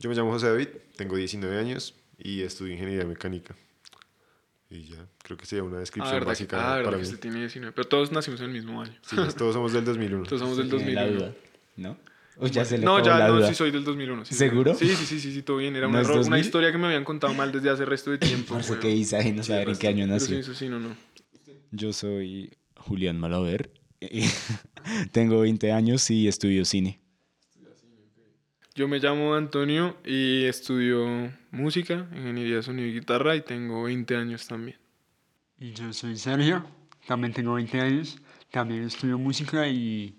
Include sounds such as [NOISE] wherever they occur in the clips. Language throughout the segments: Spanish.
Yo me llamo José David, tengo 19 años y estudio ingeniería mecánica. Y ya, creo que sería una Ah, descripción verdad, que, básica ah, verdad para que mí. usted tiene 19. Pero todos nacimos en el mismo año. Sí, pues, todos somos del 2001. Todos somos del Usted tiene la 2001. duda, ¿No? O ya se le No, ya, la no, duda. sí soy del 2001. sí, ¿Seguro? Sí, sí, sí, sí, sí, todo bien. Era un ¿No es error, una 2000? historia que me habían contado mal desde hace resto de tiempo. No sé qué dice ahí, no saber en qué año nació. sí, sí, no, no. Yo soy Julián Malaver. [LAUGHS] y Tengo 20 años y estudio cine. Yo me llamo Antonio y estudio música, ingeniería de sonido y guitarra y tengo 20 años también. Y yo soy Sergio, también tengo 20 años, también estudio música y...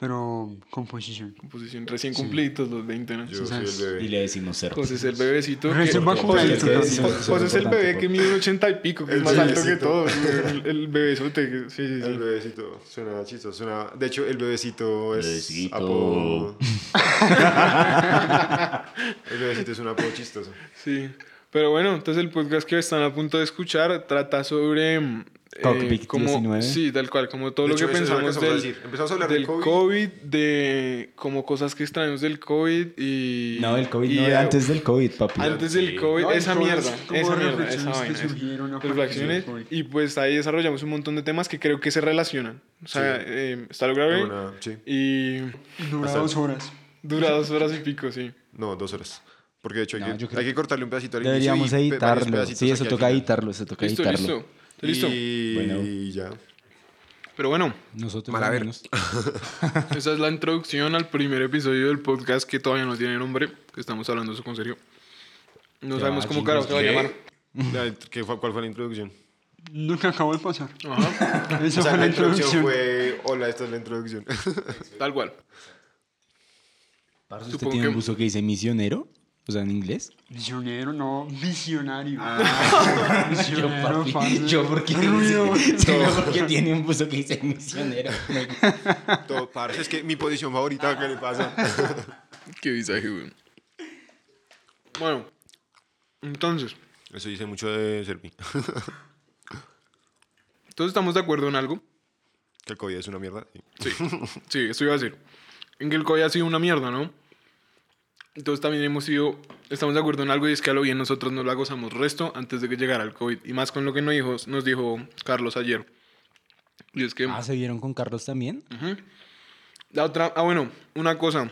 pero composición. Composición recién cumplidos los 20 años. Yo soy el Y le decimos ser. José es el bebecito. Recién vacunado, José, entonces. José- José es el bebé que mide un 80 y pico, que es más alto que todos. El, el bebesote. que- Sí, sí, El sí. bebecito suena chistoso. Suena... De hecho, el bebecito es Bebecito. apodo. [LAUGHS] el bebecito es un apodo chistoso. Sí. Pero bueno, entonces el podcast que están a punto de escuchar trata sobre... eh, COVID-19. como, sí, tal cual, como todo De lo hecho, que que pensamos empezamos a del, decir. Empezamos a hablar del del COVID. COVID, de como cosas que extrañamos del COVID y... No, el COVID y, no, antes del COVID, papi. Antes del COVID, No, esa mierda, esa mierda, esa reflexiones que vaina. surgieron del reflexiones COVID. y pues ahí desarrollamos un montón de temas que creo que se relacionan. O sea, Sí. eh, está lo grave Una- sí. y dura Hasta- dos horas. dura dos horas y pico, sí. No, dos horas. Porque de hecho hay, No, que, hay que cortarle un pedacito al Deberíamos editarlo. Sí, eso toca editarlo, eso toca Listo, editarlo. Listo. Y Bueno. ya. Pero bueno, Nosotros Mal [LAUGHS] esa es la introducción al primer episodio del podcast que todavía no tiene nombre, que estamos hablando eso con serio. No Ya, sabemos cómo carajo se va a llamar. [LAUGHS] ¿qué fue, ¿Cuál fue la introducción? Lo que acabó de pasar. Ajá, [LAUGHS] Eso o sea, fue la la introducción introducción. fue... Hola, esta es la introducción. tal cual. ¿Usted Supongo tiene un que- buzo que dice misionero? O sea, en inglés. Visionero, no, visionario. [LAUGHS] Yo, Visionario, papi, yo porque Ruido. porque tiene un buzo que dice misionero. Todo, parce, es que mi posición favorita, ¿qué le pasa? [LAUGHS] Qué visaje, güey. Bueno, entonces, Eso dice mucho de Serpi. [LAUGHS] todos estamos de acuerdo en algo. que el COVID es una mierda. sí. Sí, sí, eso iba a decir. En que el COVID ha sido una mierda, ¿no? Entonces también hemos sido, estamos de acuerdo en algo y es que a lo bien nosotros nos la gozamos resto antes de que llegara el COVID. Y más con lo que nos dijo, nos dijo Carlos ayer. Y es que... Ah, ¿se vieron con Carlos también? Ujú. La otra, ah, bueno, una cosa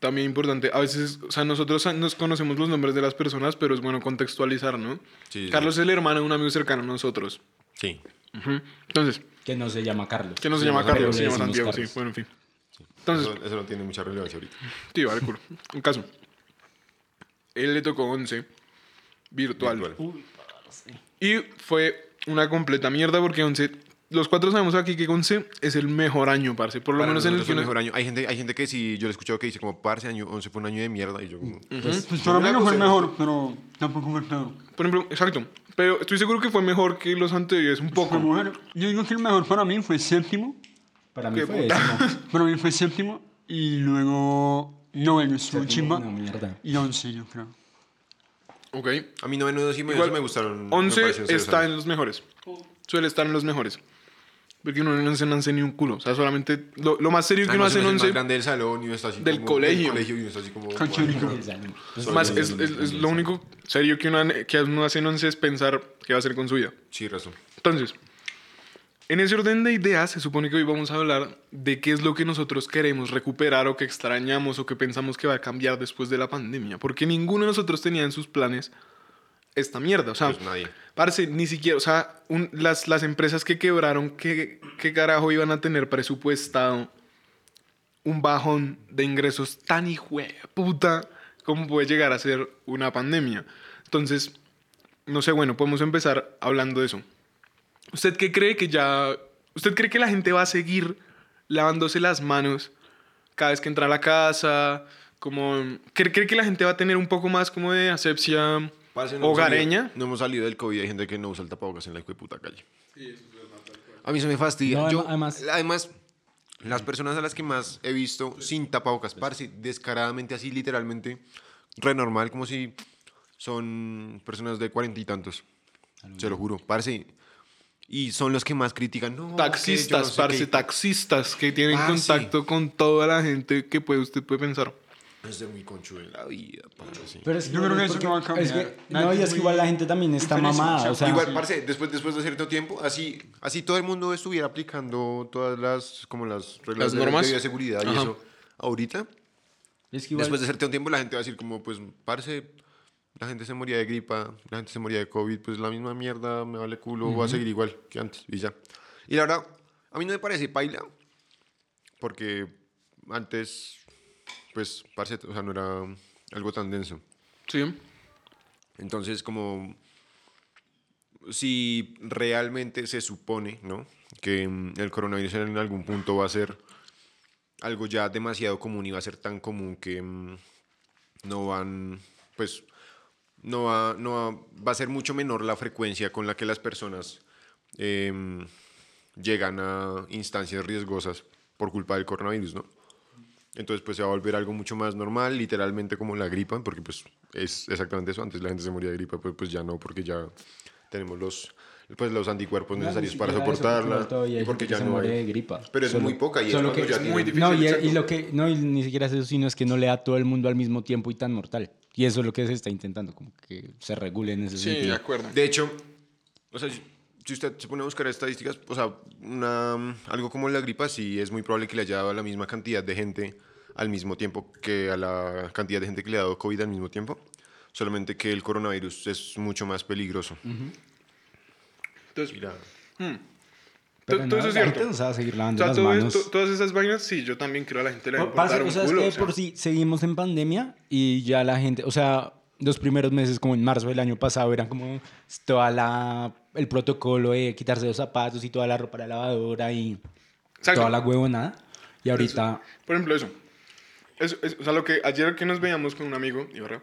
también importante. A veces, o sea, nosotros nos conocemos los nombres de las personas, pero es bueno contextualizar, ¿no? Sí, sí. Carlos es el hermano de un amigo cercano a nosotros. Sí. Ujú. Entonces, Que no se llama Carlos. que no se llama Carlos, se llama Santiago, Carlos. sí. Bueno, en fin. Entonces, Eso, eso no tiene mucha relevancia ahorita. Sí, vale, culo. Un caso. Él le tocó 11 virtual. Virtual. Y fue una completa mierda porque 11. Los cuatro sabemos aquí que 11 es el mejor año, parce. Por lo Para menos en el que el mejor año. Hay gente, hay gente que sí, yo le he escuchado que dice como, parce, año 11 fue un año de mierda. Y yo como, Pues para mí no fue el mejor, pero tampoco fue el peor. Por ejemplo, exacto. Pero estoy seguro que fue mejor que los anteriores, un poco. Fue mejor. Yo digo que el mejor para mí fue séptimo. Para mí Qué fue décimo. [LAUGHS] Para mí fue séptimo. Y luego noveno estuvo chimba. una mierda. Y once, yo creo. Ok. a mí noveno, décimo y Igual, eso me gustaron. me 11 parecieron serios está en los mejores. Suele estar en los mejores. Porque uno no se nace ni un culo. O sea, solamente lo, lo más serio que uno Además, hace en uno es el 11 más grande del salón y uno está así Del como- colegio. Del colegio y uno está así como... Cachónico. Pues Más, es, es- es lo único serio que uno, que uno hace en 11 es pensar qué va a hacer con su vida. Sí, razón. Entonces, en ese orden de ideas, se supone que hoy vamos a hablar de qué es lo que nosotros queremos recuperar o que extrañamos o que pensamos que va a cambiar después de la pandemia. Porque ninguno de nosotros tenía en sus planes esta mierda. O sea, Pues nadie. parce, ni siquiera, o sea, un- las, las empresas que quebraron, ¿qué, ¿qué carajo iban a tener presupuestado un bajón de ingresos tan hijo de puta como puede llegar a ser una pandemia? Entonces, no sé, bueno, podemos empezar hablando de eso. ¿Usted qué cree que ya... ¿Usted cree que la gente va a seguir lavándose las manos cada vez que entra a la casa? Como, ¿cree, cree que la gente va a tener un poco más como de asepsia Parce, no hemos hogareña? salido- no hemos salido del COVID. Hay gente que no usa el tapabocas en la puta calle. A mí se me fastidia. No, Yo- además- además, las personas a las que más he visto sin tapabocas, parce, descaradamente así, literalmente, re normal, como si son personas de cuarenta y tantos. Se lo juro, parce. Y son los que más critican. No, que yo no Taxistas, sé parce, qué". taxistas que tienen Parce. contacto con toda la gente que puede, usted puede pensar. Es de muy conchudo en la vida, parce. Pero es Yo creo que es eso no va a porque- es cambiar. que- no, y es que igual la gente también está mamada. O sea, Igual, sí. parce, después, después de cierto tiempo, así, así todo el mundo estuviera aplicando todas las, como las reglas Las de, normas. de bioseguridad y Ajá. eso ahorita. es que igual- Después de cierto tiempo la gente va a decir como, pues, parce, la gente se moría de gripa, la gente se moría de COVID, pues la misma mierda, me vale culo, voy a seguir igual que antes y ya. Y la verdad, a mí no me parece paila, porque antes, pues, parce, o sea, no era algo tan denso. Sí. Entonces, como si realmente se supone, ¿no? Que mm, el coronavirus en algún punto va a ser algo ya demasiado común y va a ser tan común que mm, no van, pues, no va, no va, va a ser mucho menor la frecuencia con la que las personas em, llegan a instancias riesgosas por culpa del coronavirus, ¿no? Entonces, pues se va a volver algo mucho más normal, literalmente como la gripa, porque pues es exactamente eso. Antes la gente se moría de gripa, pues, pues ya no, porque ya tenemos los, pues, los anticuerpos No, necesarios para eso, soportarla. todavía hay y porque gente ya que se no muere hay. de gripa. Pero es Solo- muy poca y es solo cuando que- ya es muy difícil. No y, y lo que no y ni siquiera es eso sino es que no le da a todo el mundo al mismo tiempo y tan mortal y eso es lo que se está intentando como que se regule en ese Sí, de sentido acuerdo. De hecho, o sea, si- usted se pone a buscar estadísticas, o sea, una, algo como la gripa, sí es muy probable que le haya dado a la misma cantidad de gente al mismo tiempo que a la cantidad de gente que le ha dado COVID al mismo tiempo. Solamente que el coronavirus es mucho más peligroso. Entonces, Y la- Pero todo no, eso es gente cierto. no se va a seguir O lavando sea, las todo manos esto- todas esas vainas, sí, yo también creo a la gente le va a importar un o sea, es culo, que o sea. por si seguimos en pandemia y ya la gente, o sea, los primeros meses, como en marzo del año pasado, eran como toda la, el protocolo de quitarse los zapatos y toda la ropa de la lavadora y Exacto. toda la huevonada. Y ahorita, Por ejemplo, eso. Eso, es- o sea, lo que ayer que nos veíamos con un amigo, Ibarra,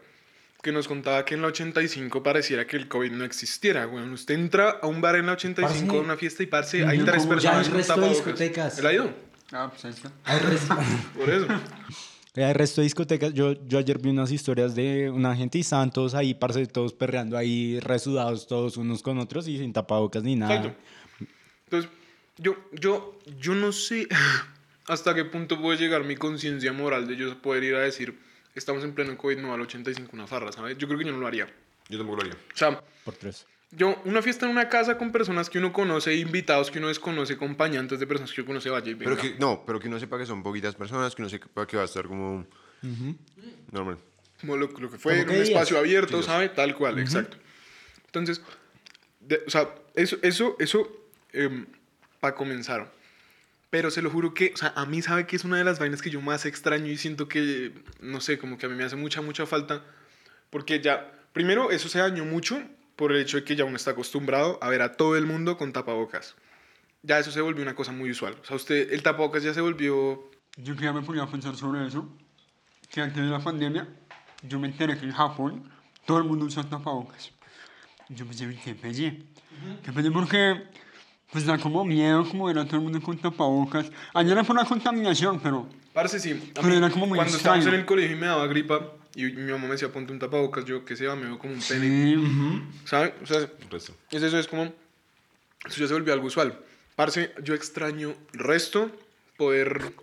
que nos contaba que en la 85 pareciera que el COVID no existiera, güey. Usted entra a un bar en la 85 Parce, a una fiesta y parce, hay no, tres como ya personas el con resto de discotecas. ¿Él ha ido? Ah, pues ahí está. hay resto, [LAUGHS] Por eso. [LAUGHS] hay resto de discotecas. Yo, yo ayer vi unas historias de una gente y estaban todos ahí, parce, todos perreando ahí, resudados todos unos con otros y sin tapabocas ni nada. Exacto. Entonces, yo, yo, yo no sé [LAUGHS] hasta qué punto puede llegar mi conciencia moral de yo poder ir a decir, estamos en pleno COVID, no al 85 una farra, ¿sabes? Yo creo que yo no lo haría. Yo tampoco lo haría. O sea, Por tres. yo, una fiesta en una casa con personas que uno conoce, invitados que uno desconoce, acompañantes de personas que uno conoce, vaya y venga. Pero que, no, pero que uno sepa que son poquitas personas, que uno sepa que va a estar como normal. como lo, lo que fue Como en un días. espacio abierto, ¿sabe? Tal cual, exacto. Entonces, de- o sea, eso, eso, eso, para comenzar. Pero se lo juro que, o sea, a mí sabe que es una de las vainas que yo más extraño y siento que, no sé, como que a mí me hace mucha, mucha falta. Porque ya, primero, eso se dañó mucho por el hecho de que ya uno está acostumbrado a ver a todo el mundo con tapabocas. Ya eso se volvió una cosa muy usual. O sea, usted, el tapabocas ya se volvió Yo ya me ponía a pensar sobre eso, que antes de la pandemia, yo me enteré que en Japón todo el mundo usa tapabocas. Yo pensé, qué pelle. Qué pelle porque pues da como miedo como ver a todo el mundo con tapabocas. Ayer era por la contaminación, pero Parce, sí. A Pero mí, era como muy cuando estábamos en el colegio y me daba gripa y mi mamá me decía ponte un tapabocas, yo que sea, me veo como un pene. sí, ¿Sabes? O sea, es eso, es como. Eso ya se volvió algo usual. Parce, yo extraño resto poder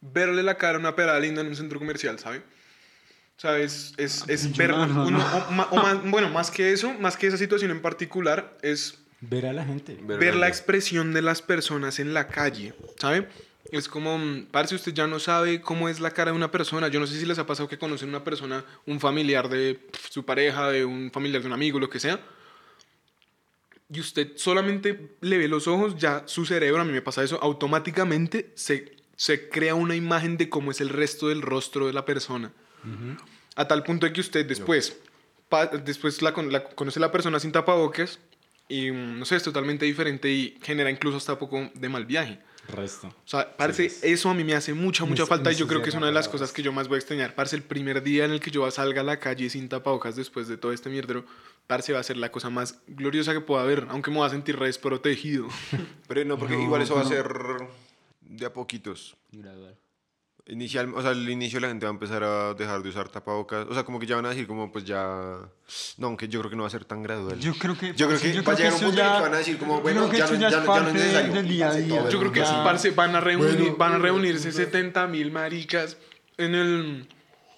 verle la cara a una pera linda en un centro comercial, ¿sabe? O sea, es, es, es ver. uno- no. o o más- bueno, más que eso, más que esa situación en particular, es Ver a la gente. ver la expresión de las personas en la calle, ¿sabe? Es como, mm, parce, usted ya no sabe cómo es la cara de una persona. Yo no sé si les ha pasado que conocen una persona, un familiar de su pareja, de un familiar de un amigo, lo que sea. Y usted solamente le ve los ojos, ya su cerebro, a mí me pasa eso, automáticamente se, se crea una imagen de cómo es el resto del rostro de la persona. A tal punto de que usted después, pa- después la, la- conoce a la persona sin tapabocas y mm, no sé, es totalmente diferente y genera incluso hasta poco de mal viaje. Resto. O sea, parece, eso a mí me hace mucha, mucha falta y yo creo que es una de las cosas que yo más voy a extrañar. Parce, el primer día en el que yo salga a la calle sin tapabocas después de todo este mierdero, parce, va a ser la cosa más gloriosa que pueda haber, aunque me voy a sentir desprotegido. [LAUGHS] Pero no, porque igual eso va a ser de a poquitos. Gradual. Inicial, o sea, al inicio la gente va a empezar a dejar de usar tapabocas. O sea, como que ya van a decir como pues ya... No, aunque yo creo que no va a ser tan gradual. yo creo que... Yo creo que va a llegar un eso punto en el ya- que van a decir como, yo bueno, creo que ya eso no- ya ya no- es parte necesario. del día a día. Yo creo que sí, parce, van a reunir, Bueno, van a reunirse bueno. 70 mil maricas en el,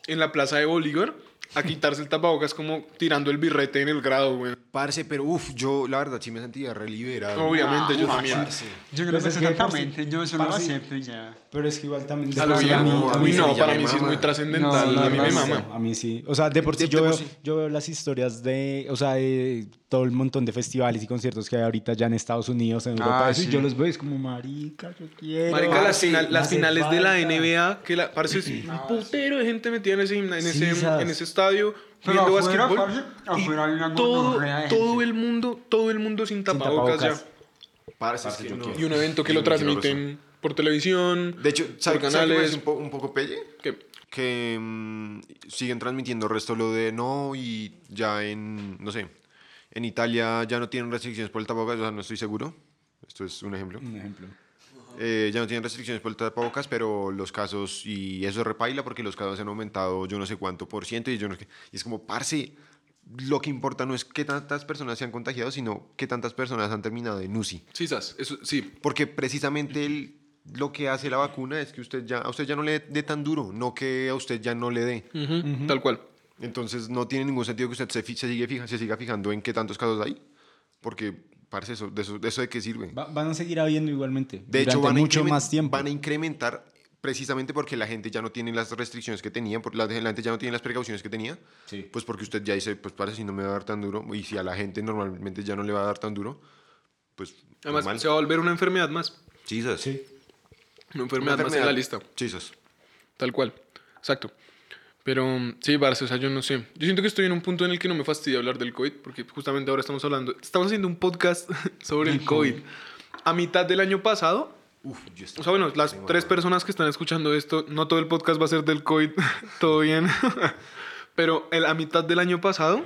en la plaza de Bolívar a quitarse el tapabocas como tirando el birrete en el grado, güey. Parce, pero uff, yo la verdad sí me sentía re liberado. Obviamente, yo Ah, también. parce. Yo creo Pues que exactamente, yo solo lo acepto y ya. Pero es que igual también... A lo sí, bien. a mí- A mí no, sí, ya para mí sí es muy trascendental. No, a mí me mama. A mí sí. O sea, de por sí De- yo, de veo, sí. yo veo las historias de, o sea, de todo el montón de festivales y conciertos que hay ahorita ya en Estados Unidos, en Europa, Ah, eso, y sí. yo los veo y es como, marica, yo quiero. Marica, las, parce, final- las finales de la falta. NBA, que la, parece es un [CLEARS THROAT] putero de gente metida en ese, en Sí, ese, sabes. en ese estadio Pero viendo afuera, básquetbol. parce, y todo, todo el mundo, todo el mundo sin tapabocas, tapabocas. Parce, es que yo no- ya. Y un evento que lo transmiten por televisión, De hecho, ¿sabe, por ¿sabe qué me canales. un, po- un poco pelle? que- Que mm, siguen transmitiendo el resto lo de no y ya en, no sé, en Italia ya no tienen restricciones por el tapabocas, o sea, no estoy seguro. Esto es un ejemplo. Un ejemplo. Eh, ya no tienen restricciones por el tapabocas, pero los casos, y eso es repaila porque los casos han aumentado yo no sé cuánto por ciento y yo no sé qué. Y es como, parce, lo que importa no es qué tantas personas se han contagiado, sino qué tantas personas han terminado en UCI. Sí, sas, eso, sí. Porque precisamente el- lo que hace la vacuna es que usted ya, a usted ya no le dé tan duro, no que a usted ya no le dé. Ujú, Tal cual. Entonces no tiene ningún sentido que usted se, se, sigue fija, se siga fijando en qué tantos casos hay. Porque, parce, eso, de, eso, de eso de qué sirve. Va- van a seguir habiendo igualmente. De hecho, van a, mucho incremen- más tiempo. van a incrementar precisamente porque la gente ya no tiene las restricciones que tenía, porque la, la gente ya no tiene las precauciones que tenía. Sí. Pues porque usted ya dice, pues parece si no me va a dar tan duro, y si a la gente normalmente ya no le va a dar tan duro, pues Además, normal. se va a volver una enfermedad más. Chisas. Sí. Una enfermedad, más en la lista. Chisas. Tal cual. Exacto. Pero sí, Barça, o sea, yo no sé. Yo siento que estoy en un punto en el que no me fastidia hablar del COVID, porque justamente ahora estamos hablando, estamos haciendo un podcast [LAUGHS] sobre el COVID. A mitad del año pasado, Uf, yo o sea, bueno, las tres personas que están escuchando esto, no todo el podcast va a ser del COVID, [LAUGHS] todo bien. [LAUGHS] Pero el- a mitad del año pasado,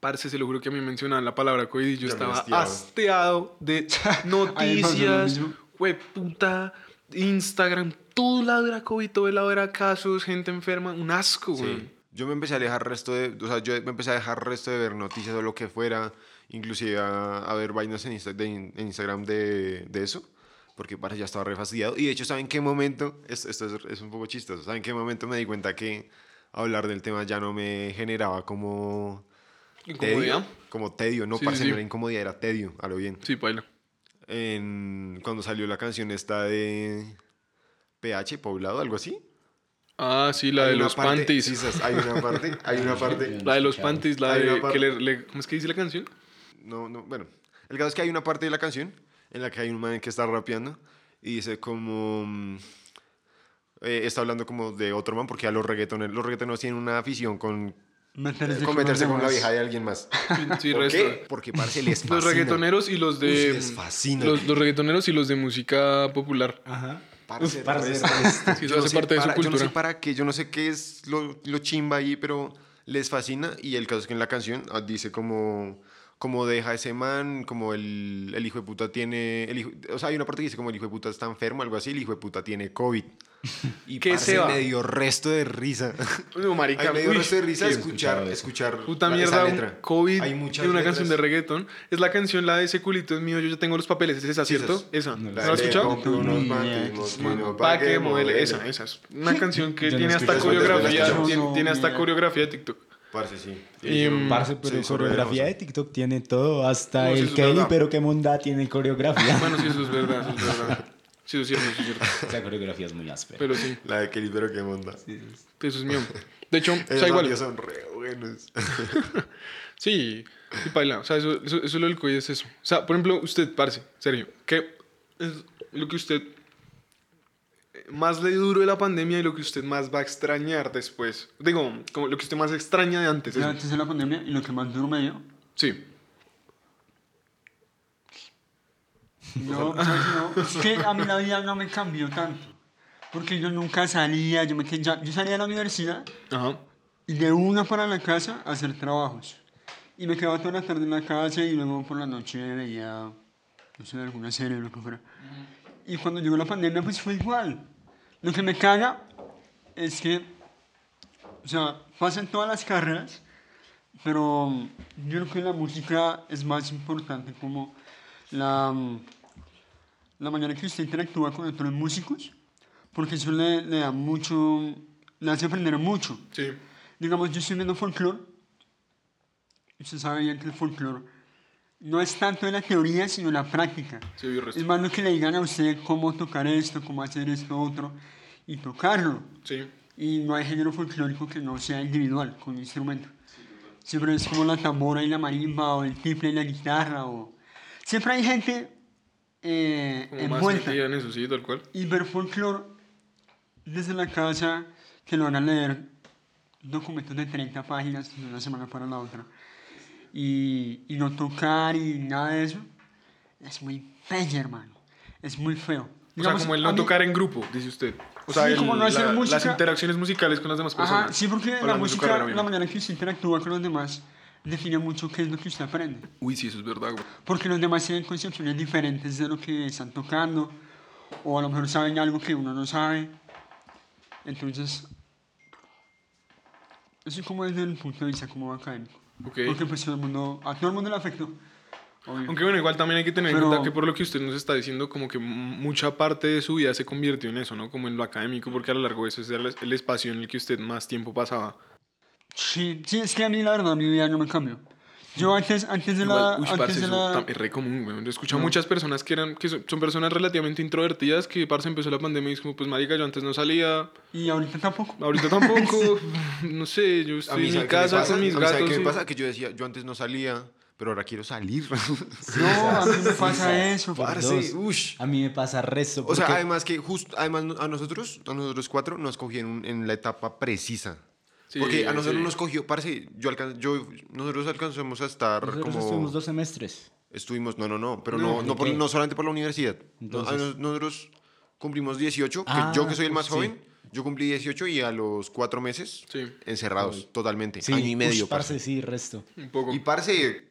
parce, se lo juro que a mí mencionaban la palabra COVID y yo me estaba hastiado de noticias, mismo. puta, Instagram, todo lado era COVID, todo lado era casos, gente enferma, un asco, güey. Sí. Yo me empecé a alejar resto de, o sea, yo me empecé a dejar resto de ver noticias o lo que fuera, inclusive a, a ver vainas en, Insta- de- en Instagram de, de eso, porque para ya estaba re fastidiado. Y de hecho, ¿saben qué momento? Es- Esto es, es un poco chistoso. ¿Saben qué momento me di cuenta que hablar del tema ya no me generaba como ¿Incomodidad? tedio? Como tedio, no, Sí, parce, sí, sí. no era incomodidad, era tedio, a lo bien. Sí, baila. En, cuando salió la canción esta de PH, Poblado, algo así. Ah, sí, la Hay de los parte- panties. sí, hay una parte, hay una [LAUGHS] parte. La de los panties, la de... que le- le- ¿Cómo es que dice la canción? No, no, bueno. El caso es que hay una parte de la canción en la que hay un man que está rapeando y dice como... mm, eh, está hablando como de otro man porque a los reggaetoneros, los reggaetoneros tienen una afición con, Meterse con meterse con la vieja de alguien más. [LAUGHS] Sí, ¿Por resto. qué? Porque parce les fascina. Los reggaetoneros y los de... Uy, les fascina. Los, los reggaetoneros y los de música popular. Ajá. Parce, Uf, parce, resto. resto. Sí, eso yo, no hace sé parte de su para, yo no sé cultura. para qué, yo no sé qué es lo, lo chimba ahí, pero les fascina. Y el caso es que en la canción ah, dice como, como deja ese man, como el, el hijo de puta tiene. El hijo, o sea, hay una parte que dice como el hijo de puta está enfermo, algo así, el hijo de puta tiene COVID. Y ¿Qué parce, se va? me dio resto de risa. No, marica. Ay, me dio uy, resto de risa escuchar, escuchar Puta la- mierda, esa un letra. COVID Hay muchas una canción de letras. reggaeton. Es la canción, la de ese culito es mío, yo ya tengo los papeles. ¿Es esa, Sí, cierto? esa Esa. No, ¿No la la has escuchado? Pa' que modele. Esa, esa. es Una [LAUGHS] canción que tiene hasta coreografía. Tiene, hasta coreografía de TikTok. Parce, sí. Y, mm, Parce, pero Sí, coreografía de. TikTok tiene todo, hasta No, el Kelly, pero qué monda tiene coreografía. Bueno, sí, eso es verdad, eso es verdad. [LAUGHS] Sí, eso es cierto, eso es cierto. [LAUGHS] Esa coreografía es muy áspera. Pero sí, La de Kelly, pero qué monda. eso es mío. De hecho, [LAUGHS] o sea, igual. son re buenos. [LAUGHS] Sí, sí, paila. O sea, eso, eso, eso lo del COVID es eso. O sea, por ejemplo, usted, parce, Sergio, ¿qué es lo que usted más le duro de la pandemia y lo que usted más va a extrañar después? Digo, como lo que usted más extraña de antes. Eso. antes de la pandemia y lo que más duro me dio. Sí. No, ¿sabes qué [LAUGHS] no? es que a mí la vida no me cambió tanto. Porque yo nunca salía, yo, me, yo salía de la universidad Ajá. y de una para la casa a hacer trabajos. Y me quedaba toda la tarde en la casa y luego por la noche veía, no sé, alguna serie o lo que fuera. Y cuando llegó la pandemia, pues fue igual. Lo que me caga es que, o sea, pasan todas las carreras, pero yo creo que la música es más importante como la, la manera que usted interactúa con otros músicos, porque eso le, le da mucho le hace aprender mucho. Sí. Digamos, yo estoy viendo folclore. y Usted sabe bien que el folclore no es tanto de la teoría, sino la práctica. Sí. Es más lo que le digan a usted cómo tocar esto, cómo hacer esto, otro, y tocarlo. Sí. Y no hay género folclórico que no sea individual, con un instrumento. Siempre es como la tambora y la marimba, o el tiple y la guitarra, o... Siempre hay gente eh, Como más envuelta. metida en eso, sí, tal cual. Y ver folclore desde la casa, que lo hagan leer documentos de 30 páginas de una semana para la otra, y, y no tocar y nada de eso, es muy pelle, hermano. Es muy feo. O sea, Digamos, como el no mí- tocar en grupo, dice usted. O sea, Sí, el- como no hacer la- música. las interacciones musicales con las demás personas. Ajá, sí, porque la música, la manera en que usted interactúa con los demás, define mucho qué es lo que usted aprende. Uy, sí, eso es verdad, güey. Porque los demás tienen concepciones diferentes de lo que están tocando, o a lo mejor saben algo que uno no sabe. Entonces, eso es como desde el punto de vista como académico. Ok. Porque pues todo el mundo, a todo el mundo le afectó. obvio. Aunque bueno, igual también hay que tener en cuenta que por lo que usted nos está diciendo, como que mucha parte de su vida se convirtió en eso, ¿no? Como en lo académico, porque a lo largo de eso es el, el espacio en el que usted más tiempo pasaba. Sí, sí, es que a mí la verdad mi vida no me cambió. Yo antes, antes de la... Igual, uy, antes parce, de eso la... es re común, güey. Yo he escuchado muchas personas que eran, que son, son personas relativamente introvertidas, que parce empezó la pandemia y es como, pues marica, yo antes no salía, Y ahorita tampoco. ahorita tampoco, [LAUGHS] no sé, yo A estoy mí, en ¿sabe mi me casa con mis A mí, ¿sabe gatos. qué me y- pasa? Que yo decía, yo antes no salía, pero ahora quiero salir. [LAUGHS] No, a mí me pasa eso. Parce, ush. A mí me pasa resto. O sea, porque- además que justo, además a nosotros, a nosotros cuatro nos cogieron en la etapa precisa. Sí, Porque a nosotros sí. nos cogió, parce, yo, alcan yo nosotros alcanzamos a estar nosotros como... estuvimos dos semestres. Estuvimos, no, no, no, pero No, no, no, por- no solamente por la universidad. Entonces- nosotros cumplimos 18, que Ah, yo que soy el más sí. joven, yo cumplí 18 y a los cuatro meses Sí. encerrados totalmente, Sí, año y medio. ush, parce. parce, sí, resto. Un poco. Y parce,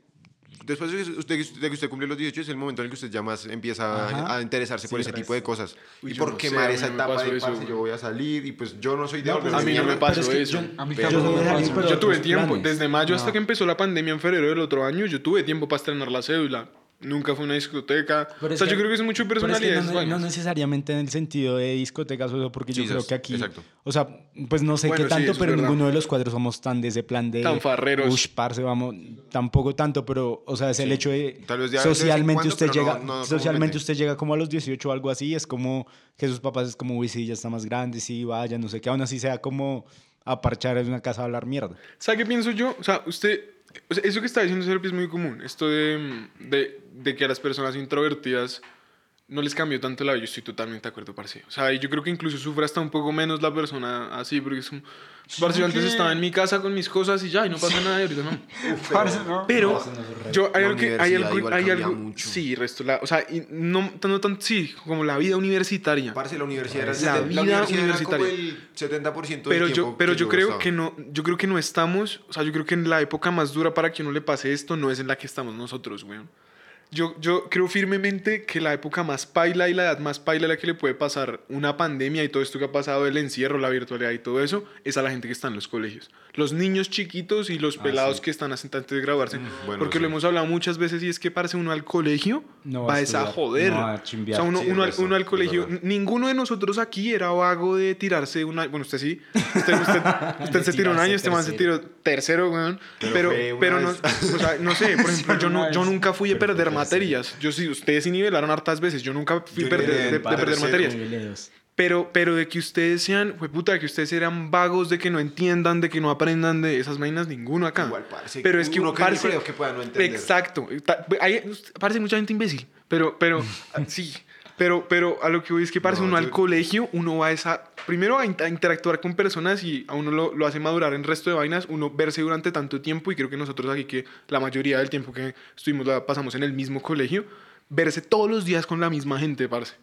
después de que usted, de que usted cumple los 18 es el momento en el que usted ya más empieza Ajá. a, a interesarse por Sí, ese tipo de cosas. Uy, y yo por no quemar sé, a esa etapa de eso, parce, yo voy a salir y pues yo no soy de No, pues, A mí no me pasó Pero es que eso. yo- A mí yo tampoco soy me de salir, pasó. pero Yo tuve tiempo, planes. desde mayo hasta No. que empezó la pandemia en febrero del otro año, yo tuve tiempo para estrenar la cédula. Nunca fue una discoteca. Pero o sea, que- yo creo que es mucho es que personalidad. no, necesariamente en el sentido de discotecas o eso, porque yo creo que aquí. exacto. O sea, pues no sé Bueno, qué tanto, pero verdad. ninguno de los cuatro somos tan de ese plan de. Tan farreros. Ush, parce, vamos. Tampoco tanto, pero, o sea, es el hecho de. Tal vez en socialmente cuando, usted no- llega. no socialmente usted llega como a los 18 o algo así, es como que sus papás es como, uy, sí, ya está más grande, sí, vaya, no sé qué, aún así sea como a parchar en una casa a hablar mierda. ¿Sabe qué pienso yo? O sea, usted, eso que está diciendo Serpi es muy común. Esto de, de, de que las personas introvertidas no les cambió tanto la vida. Yo estoy totalmente de acuerdo, parce. O sea, y yo creo que incluso sufre hasta un poco menos la persona así, porque es como, parce, yo antes estaba en mi casa con mis cosas y ya, y no pasa nada, y ahorita no. [LAUGHS] Parce, ¿no? Pero yo hay La algo que hay universidad algo, igual hay algo mucho. sí, resto la, o sea, y no no tan sí, como la vida universitaria. Parce, la universidad era, La vida universidad era como universitaria. el 70% del pero tiempo yo pero que yo creo estaba. que no yo creo que no estamos o sea yo creo que en la época más dura para que uno le pase esto no es en la que estamos nosotros güey yo, yo creo firmemente que la época más paila y la edad más paila a la que le puede pasar una pandemia y todo esto que ha pasado, el encierro, la virtualidad y todo eso, es a la gente que está en los colegios. Los niños chiquitos y los pelados que están antes de graduarse. bueno, Porque sí. lo hemos hablado muchas veces y es que parece uno al colegio No va a a joder. no a o chimbear. sea, uno, Sí, uno al, eso, uno al colegio. Ninguno de nosotros aquí era vago de tirarse una. Bueno, usted sí. Usted, usted, usted [LAUGHS] se tiró un año, este man se tiró tercero, weón. Pero Pero, pero, no, o sea, no sé, por [LAUGHS] ejemplo, yo, no, yo nunca fui fue perder. Materias. Yo sí, ustedes sí nivelaron hartas veces. Yo nunca fui Yo perder- de, de perder materias. Pero, pero de que ustedes sean, fue puta, que ustedes eran vagos, de que no entiendan, de que no aprendan de esas vainas, ninguno acá. Igual, parce, pero es que uno que parce- colegio que pueda no entender. Exacto. Ta- Hay, parece mucha gente imbécil, pero, pero, [LAUGHS] sí. Pero, pero a lo que voy es que parece No, uno al yo- colegio, uno va a esa, primero a interactuar con personas y a uno lo, lo hace madurar en resto de vainas, uno verse durante tanto tiempo y creo que nosotros aquí que la mayoría del tiempo que estuvimos la pasamos en el mismo colegio, verse todos los días con la misma gente, parce.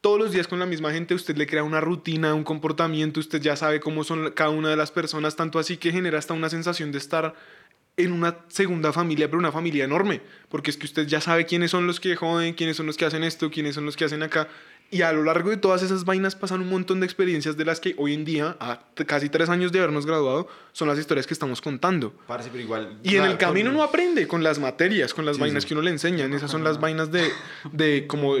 Todos los días con la misma gente, usted le crea una rutina, un comportamiento, usted ya sabe cómo son cada una de las personas, tanto así que genera hasta una sensación de estar en una segunda familia, pero una familia enorme, porque es que usted ya sabe quiénes son los que joden, quiénes son los que hacen esto, quiénes son los que hacen acá, y a lo largo de todas esas vainas pasan un montón de experiencias de las que hoy en día, a casi tres años de habernos graduado, son las historias que estamos contando. Parce, pero igual. Y en el camino uno aprende con las materias, con las vainas que uno le enseñan. Esas son las vainas de, de como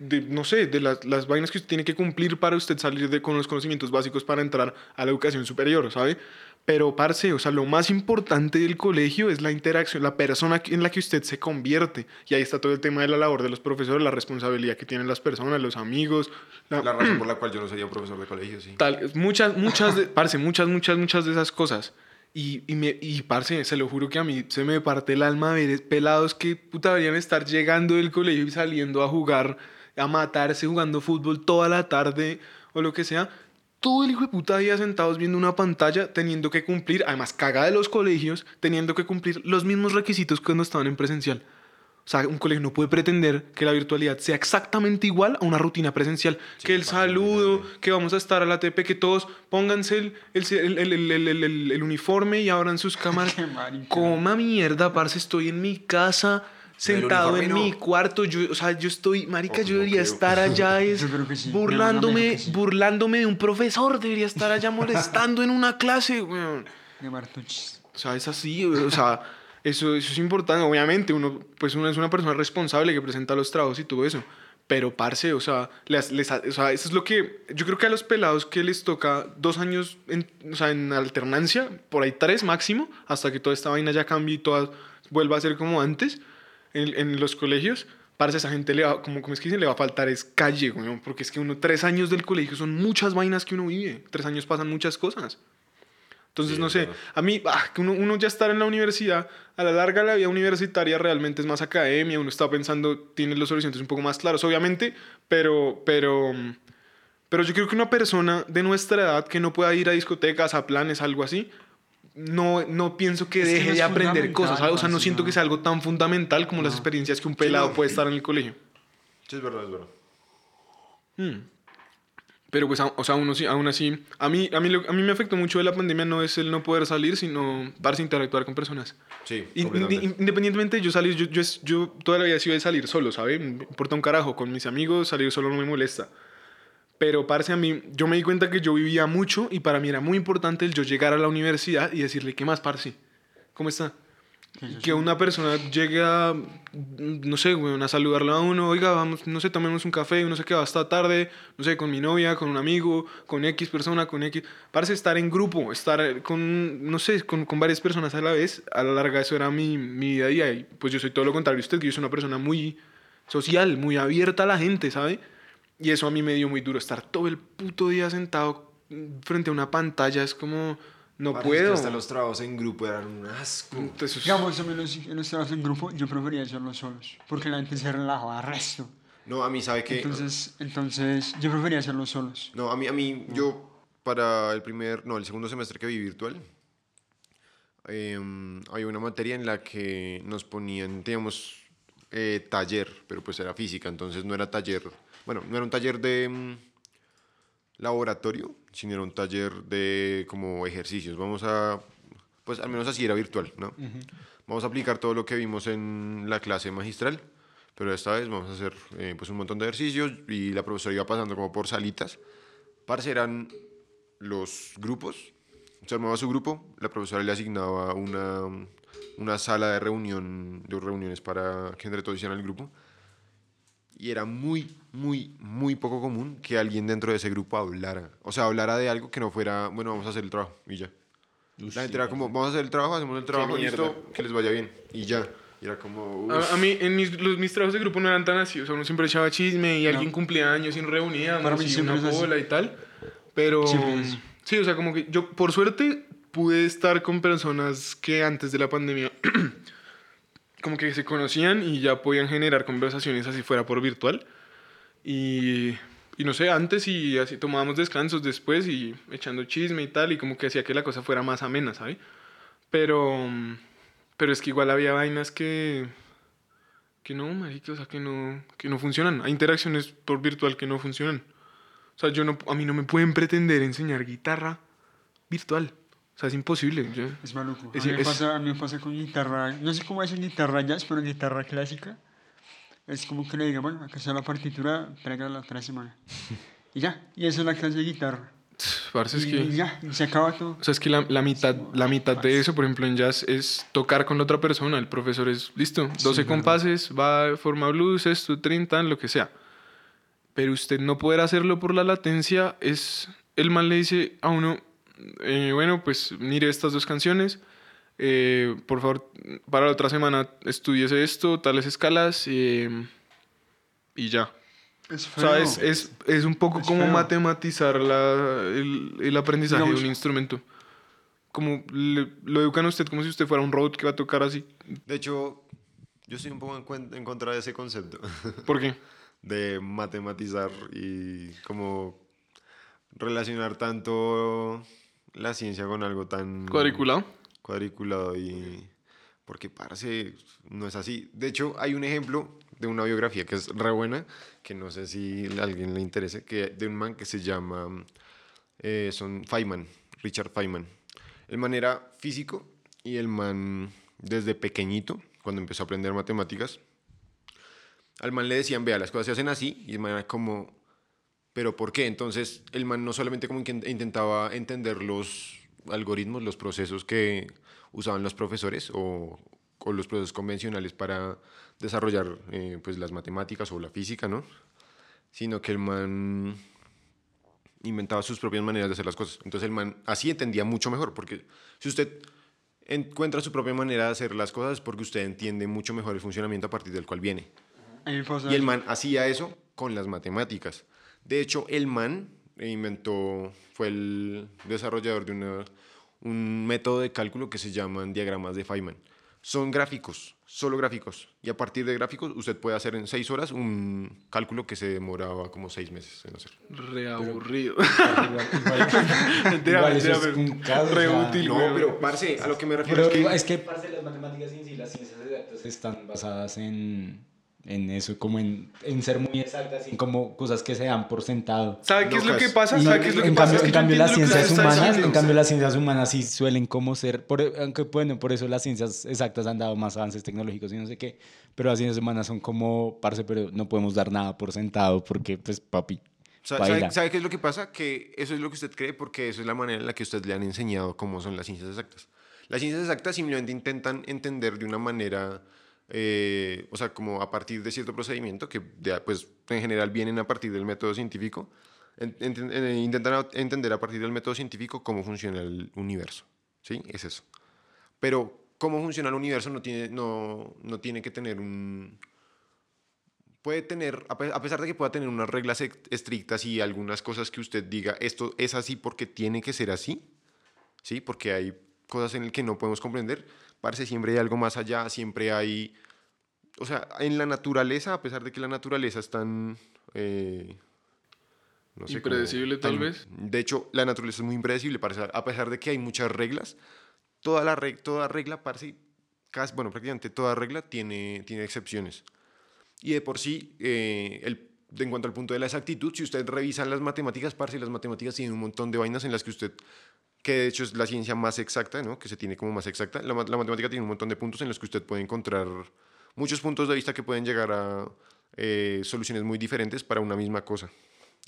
de, no sé, de las, las vainas que usted tiene que cumplir para usted salir de, con los conocimientos básicos para entrar a la educación superior, ¿sabe? Pero, parce, o sea, lo más importante del colegio es la interacción, la persona en la que usted se convierte. Y ahí está todo el tema de la labor de los profesores, la responsabilidad que tienen las personas, los amigos. la- La razón por la cual yo no sería profesor de colegio, sí. tal, muchas, muchas, de, parce, muchas, muchas, muchas de esas cosas. Y, y, me, y, parce, se lo juro que a mí se me parte el alma ver pelados que puta deberían estar llegando del colegio y saliendo a jugar, a matarse jugando fútbol toda la tarde o lo que sea. Todo el hijo de puta día sentados viendo una pantalla, teniendo que cumplir, además cagada de los colegios, teniendo que cumplir los mismos requisitos que cuando estaban en presencial. O sea, un colegio no puede pretender que la virtualidad sea exactamente igual a una rutina presencial. que el saludo, que vamos a estar a la TP, que todos pónganse el, el, el, el, uniforme y abran sus [LAUGHS] cámaras. Coma mierda, parce, estoy en mi casa, sentado en uniforme mi no. cuarto. Yo, o sea, yo estoy, marica, Oh, yo no debería creo. estar allá [LAUGHS] es sí. Burlándome, burlándome de un profesor. Debería estar allá molestando en una clase, weón. De. O sea, es así, o sea, eso, eso es importante. Obviamente, uno, pues uno es una persona responsable que presenta los trabajos y todo eso. Pero, parce, o sea, les, les- o sea, eso es lo que... Yo creo que a los pelados que les toca dos años, en, o sea, en alternancia, por ahí tres máximo, hasta que toda esta vaina ya cambie y toda vuelva a ser como antes, en, en los colegios, parce, esa gente le va, como, como es que dicen, le va a faltar es calle, güey, porque es que uno, tres años del colegio son muchas vainas que uno vive. Tres años pasan muchas cosas. Entonces, Sí, no sé, verdad. a mí, ah, que uno, uno ya estar en la universidad, a la larga la vida universitaria realmente es más academia, uno está pensando, tiene los horizontes un poco más claros, obviamente, pero, pero, pero yo creo que una persona de nuestra edad que no pueda ir a discotecas, a planes, algo así, no, no pienso que Es que deje no de aprender fundamental, cosas, ¿sabes? o sea, no siento no. que sea algo tan fundamental como las experiencias que un pelado puede estar en el colegio. Sí, es verdad, es verdad. Mm. Pero pues, a- o sea, uno sí, aún así, a mí, a, mí lo- a mí me afectó mucho de la pandemia no es el no poder salir, sino darse interactuar con personas. Sí, independientemente de yo salir, yo, yo, yo toda la vida he sido de salir solo, ¿sabe? Me importa un carajo, con mis amigos salir solo no me molesta. Pero, parce, a mí, yo me di cuenta que yo vivía mucho y para mí era muy importante el yo llegar a la universidad y decirle, ¿qué más, parce? ¿Cómo está? Que una persona llegue a, no sé, weón, a saludarlo a uno, oiga, vamos, no sé, tomemos un café, no sé qué, va hasta tarde, no sé, con mi novia, con un amigo, con X persona, con X. Parece estar en grupo, estar con, no sé, con, con varias personas a la vez, a la larga eso era mi, mi día a día. Y pues yo soy todo lo contrario a usted, que yo soy una persona muy social, muy abierta a la gente, ¿sabe? Y eso a mí me dio muy duro, estar todo el puto día sentado frente a una pantalla, es como, no puedo. Hasta los trabajos en grupo eran un asco. Entonces, Digamos, en los, en los trabajos en grupo, yo prefería hacerlo solos. Porque la gente se relajaba resto. No, a mí, ¿sabe qué? Entonces, entonces, yo prefería hacerlo solos. No, a mí, a mí, yo para el primer, no, el segundo semestre que viví virtual, em, había una materia en la que nos ponían, teníamos eh, taller, pero pues era física, entonces no era taller, bueno, no era un taller de mm, laboratorio, sino era un taller de como ejercicios. Vamos a, pues al menos así era virtual, ¿no? Vamos a aplicar todo lo que vimos en la clase magistral, pero esta vez vamos a hacer eh, pues un montón de ejercicios y la profesora iba pasando como por salitas. Parce, eran los grupos, se armaba su grupo, la profesora le asignaba una, una sala de reunión, de reuniones para que entre todos hicieran el grupo. Y era muy, muy, muy poco común que alguien dentro de ese grupo hablara. O sea, hablara de algo que no fuera, bueno, vamos a hacer el trabajo y ya. la gente era como, vamos a hacer el trabajo, hacemos el trabajo, listo, que les vaya bien. Y ya. Y era como, uf. A, a mí, en mis, los, mis trabajos de grupo no eran tan así. O sea, uno siempre echaba chisme y alguien cumplía años y nos reuníamos Para mí y una bola y tal. Pero, sí, o sea, como que yo, por suerte, pude estar con personas que antes de la pandemia, como que se conocían y ya podían generar conversaciones así fuera por virtual. Y, y no sé, antes y así tomábamos descansos después y echando chisme y tal, y como que hacía que la cosa fuera más amena, ¿sabes? Pero, pero es que igual había vainas que, que no, marica, o sea, que no, que no funcionan. Hay interacciones por virtual que no funcionan. O sea, yo no, a mí no me pueden pretender enseñar guitarra virtual. O sea, es imposible. Yo- Es maluco. Es- a, mí me es- pasa, a mí me pasa con guitarra. No sé cómo es en guitarra jazz, pero en guitarra clásica. Es como que le diga, bueno, acá está la partitura, tráigala la semana. Y ya. Y esa es la clase de guitarra. parce, es y, que... y ya. Y se acaba todo. O sea, es que la, la mitad, la mitad de eso, por ejemplo, en jazz es tocar con la otra persona. El profesor es, listo, 12 compases, va, forma blues, esto, 30, lo que sea. pero usted no poder hacerlo por la latencia es... El man le dice a uno, eh, bueno, pues mire estas dos canciones, eh, por favor, para la otra semana estudiese esto, tales escalas, eh, y ya. Es O sea, feo. es, es, es un poco Es como feo. matematizar la, el, el aprendizaje Digamos- de un instrumento. Como le- lo educan a usted como si usted fuera un robot que va a tocar así. De hecho, yo estoy un poco en, cuen- en contra de ese concepto. [LAUGHS] ¿Por qué? de matematizar y como relacionar tanto la ciencia con algo tan ¿Cuadriculado? cuadriculado y porque parce no es así de hecho hay un ejemplo de una biografía que es re buena que no sé si a alguien le interese que de un man que se llama eh, son Feynman Richard Feynman el man era físico y el man desde pequeñito cuando empezó a aprender matemáticas al man le decían, vea, las cosas se hacen así, y el man era como, ¿pero por qué? Entonces, el man no solamente como que intentaba entender los algoritmos, los procesos que usaban los profesores o, o los procesos convencionales para desarrollar eh, pues las matemáticas o la física, ¿no? Sino que el man inventaba sus propias maneras de hacer las cosas. Entonces el man así entendía mucho mejor, porque si usted encuentra su propia manera de hacer las cosas es porque usted entiende mucho mejor el funcionamiento a partir del cual viene. Y el man hacía eso con las matemáticas. De hecho, el man inventó, fue el desarrollador de una- un método de cálculo que se llaman diagramas de Feynman. Son gráficos, solo gráficos. Y a partir de gráficos, usted puede hacer en seis horas un cálculo que se demoraba como seis meses en hacer. Re aburrido. Igual, igual- [LAUGHS] Mentira, es un caos, re útil, No, pero, parce, a lo que me refiero Pero es que... es que, parce, las matemáticas en sí, las ciencias exactas están basadas en, en eso, como en, en ser muy exactas, en como cosas que se dan por sentado. ¿Sabe qué es lo que pasa? Y ¿Sabe qué es lo que en pasa? en cambio las ciencias humanas, en cambio las ciencias humanas sí suelen como ser, por, aunque bueno, por eso las ciencias exactas han dado más avances tecnológicos y no sé qué, pero las ciencias humanas son como, parce, pero no podemos dar nada por sentado porque, pues, papi. ¿Sabe, sabe qué es lo que pasa? Que eso es lo que usted cree porque eso es la manera en la que usted le han enseñado cómo son las ciencias exactas. Las ciencias exactas simplemente intentan entender de una manera, eh, o sea, como a partir de cierto procedimiento, que de- pues en general vienen a partir del método científico, eh, intentan entender a partir del método científico cómo funciona el universo. ¿Sí? Es eso. Pero cómo funciona el universo no tiene, no, no tiene que tener un, puede tener, a pe- a pesar de que pueda tener unas reglas estrictas y algunas cosas que usted diga, esto es así porque tiene que ser así, ¿sí? Porque hay cosas en las que no podemos comprender, parece siempre hay algo más allá, siempre hay, o sea, en la naturaleza, a pesar de que la naturaleza es tan, eh, no sé, como Impredecible, tal tan- vez. De hecho, la naturaleza es muy impredecible, parece, a pesar de que hay muchas reglas, toda, la reg- toda regla, parece, casi, bueno, prácticamente toda regla tiene, tiene excepciones. Y de por sí, eh, el, en cuanto al punto de la exactitud, si usted revisa las matemáticas, parce, las matemáticas tienen un montón de vainas en las que usted, que de hecho es la ciencia más exacta, ¿no? que se tiene como más exacta, la, la matemática tiene un montón de puntos en los que usted puede encontrar muchos puntos de vista que pueden llegar a eh, soluciones muy diferentes para una misma cosa.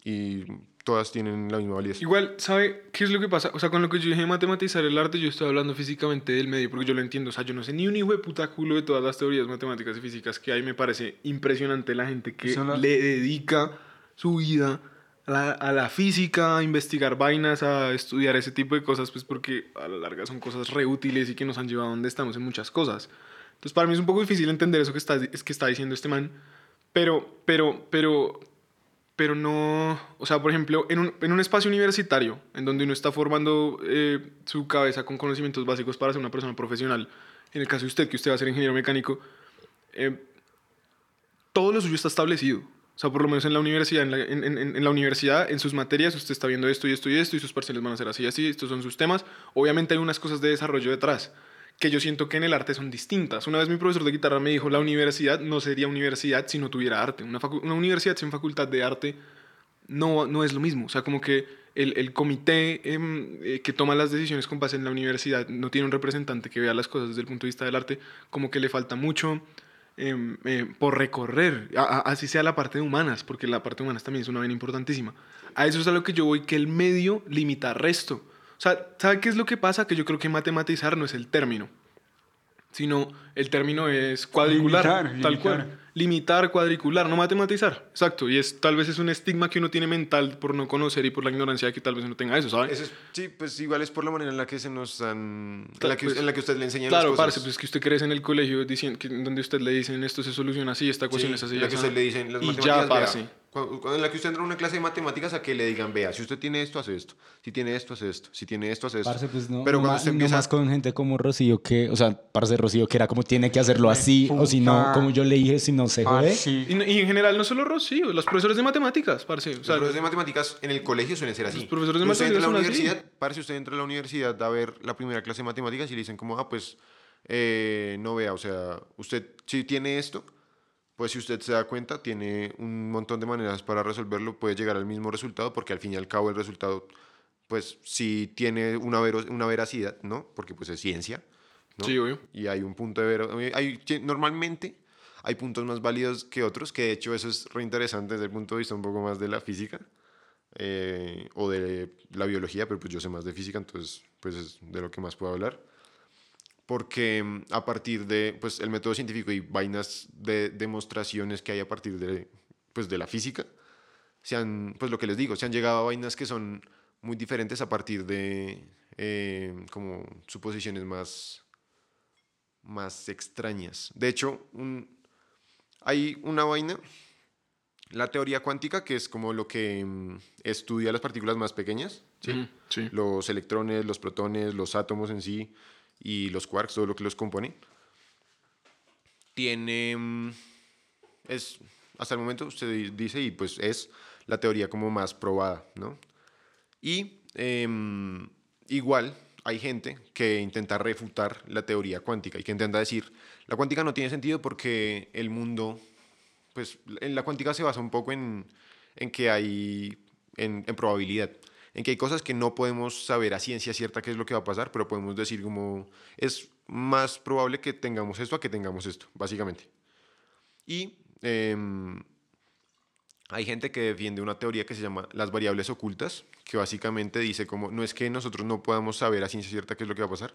Y todas tienen la misma validez. Igual, ¿sabe qué es lo que pasa? O sea, con lo que yo dije de matematizar el arte, yo estoy hablando físicamente del medio, porque yo lo entiendo. O sea, yo no sé ni un hijo de puta culo de todas las teorías matemáticas y físicas que hay. Me parece impresionante la gente que la- le dedica su vida a la, física, a investigar vainas, a estudiar ese tipo de cosas, pues porque a la larga son cosas reútiles y que nos han llevado a donde estamos en muchas cosas. Entonces, para mí es un poco difícil entender eso que está, es que está diciendo este man. Pero, pero, pero, pero no, o sea, por ejemplo, en un, en un espacio universitario, en donde uno está formando eh, su cabeza con conocimientos básicos para ser una persona profesional, en el caso de usted, que usted va a ser ingeniero mecánico, eh, todo lo suyo está establecido. Sea, por lo menos en la universidad, en la, en, en- en la universidad, en sus materias, usted está viendo esto y esto y esto, y sus parciales van a ser así y así, estos son sus temas. Obviamente hay unas cosas de desarrollo detrás que yo siento que en el arte son distintas. Una vez mi profesor de guitarra me dijo, la universidad no sería universidad si no tuviera arte. Una, una universidad sin facultad de arte no, no es lo mismo. O sea, como que el, el comité em, eh, que toma las decisiones con base en la universidad no tiene un representante que vea las cosas desde el punto de vista del arte, como que le falta mucho em, eh, por recorrer, a- a- así sea la parte de humanas, porque la parte de humanas también es una vena importantísima. A eso es a lo que yo voy, que el medio limita resto. O sea, ¿sabe qué es lo que pasa? Que yo creo que matematizar no es el término. Sino el término es cuadricular, Limitar, tal limitar. cual. Limitar, cuadricular, no matematizar. Exacto. Y es tal vez es un estigma que uno tiene mental por no conocer y por la ignorancia de que tal vez uno tenga eso, ¿sabes? Eso es- sí, pues igual es por la manera en la que se nos han... En Claro, la que, pues, en la que usted le enseñan Claro, las parce, cosas. pues es que usted crece en el colegio diciendo que, donde usted le dicen esto se soluciona así, esta ecuación Sí, es así. en la ya que usted le dicen las y matemáticas, ya, vea, parce. cuando- cuando- en la que usted entra a una clase de matemáticas a que le digan, vea, si usted tiene esto, hace esto. Si tiene esto, hace esto. Si tiene esto, hace esto. Parce, pues no, Pero cuando ma- usted no empieza... más con gente como Rocío que, o sea, parce Rocío que era como tiene que hacerlo así, o si no, como yo le dije, si no se jode. Y, y en general, no solo Rocío, los profesores de matemáticas, parce. O Los sea, profesores de matemáticas en el colegio suelen ser así. Los profesores de Pero usted entra a la matemáticas así. usted entra a la universidad a ver la primera clase de matemáticas y le dicen como, ah, pues, eh, no vea, o sea, usted si tiene esto, pues si usted se da cuenta, tiene un montón de maneras para resolverlo, puede llegar al mismo resultado, porque al fin y al cabo el resultado, pues, sí tiene una, vero- una veracidad, ¿no? Porque pues es ciencia, ¿no? Sí, obvio. Y hay un punto de vero... Hay, normalmente hay puntos más válidos que otros, que de hecho eso es reinteresante desde el punto de vista un poco más de la física eh, o de la biología, pero pues yo sé más de física, entonces pues es de lo que más puedo hablar. Porque mm, a partir de pues, el método científico y vainas de demostraciones que hay a partir de, pues, de la física, se han, pues lo que les digo, se han llegado a vainas que son muy diferentes a partir de eh, como suposiciones más, más extrañas. De hecho, un, hay una vaina, la teoría cuántica, que es como lo que mm, estudia las partículas más pequeñas, ¿sí? Sí. los electrones, los protones, los átomos en sí y los quarks, todo lo que los compone. Tiene, mm, es, hasta el momento di- dice, y pues es la teoría como más probada, ¿no? Y em, igual hay gente que intenta refutar la teoría cuántica y que intenta decir, la cuántica no tiene sentido porque el mundo, pues en la cuántica se basa un poco en, en que hay, en, en probabilidad, en que hay cosas que no podemos saber a ciencia cierta qué es lo que va a pasar, pero podemos decir como, es más probable que tengamos esto a que tengamos esto, básicamente. Y em, hay gente que defiende una teoría que se llama las variables ocultas, que básicamente dice como no es que nosotros no podamos saber a ciencia cierta qué es lo que va a pasar,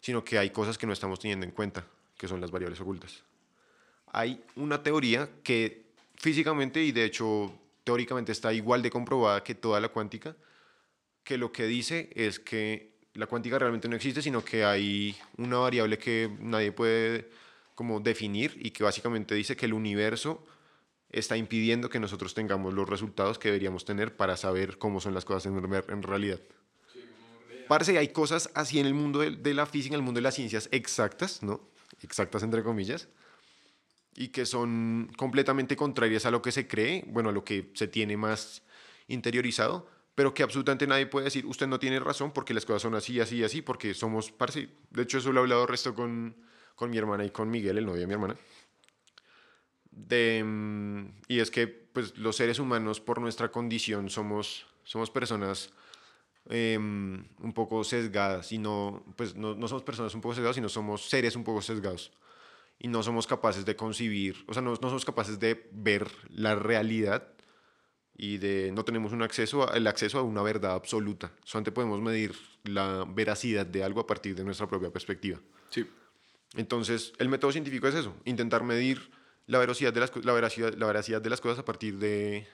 sino que hay cosas que no estamos teniendo en cuenta, que son las variables ocultas. Hay una teoría que físicamente y de hecho teóricamente está igual de comprobada que toda la cuántica, que lo que dice es que la cuántica realmente no existe, sino que hay una variable que nadie puede como definir y que básicamente dice que el universo está impidiendo que nosotros tengamos los resultados que deberíamos tener para saber cómo son las cosas en, realidad. Parece hay cosas así en el mundo de la física, en el mundo de las ciencias exactas, ¿no? Exactas entre comillas, y que son completamente contrarias a lo que se cree, bueno, a lo que se tiene más interiorizado, pero que absolutamente nadie puede decir, usted no tiene razón porque las cosas son así, así, así, porque somos, parce, de hecho eso lo he hablado resto con, con mi hermana y con Miguel, el novio de mi hermana, de, mm, y es que pues los seres humanos por nuestra condición somos, somos personas em, un poco sesgadas y no, pues no, no somos personas un poco sesgadas, sino somos seres un poco sesgados. Y no somos capaces de concibir, o sea, no, no somos capaces de ver la realidad y de no tenemos un acceso a- el acceso a una verdad absoluta. Solamente podemos medir la veracidad de algo a partir de nuestra propia perspectiva. Sí. Entonces, el método científico es eso, intentar medir la veracidad de las, la veracidad, la veracidad de las cosas a partir de,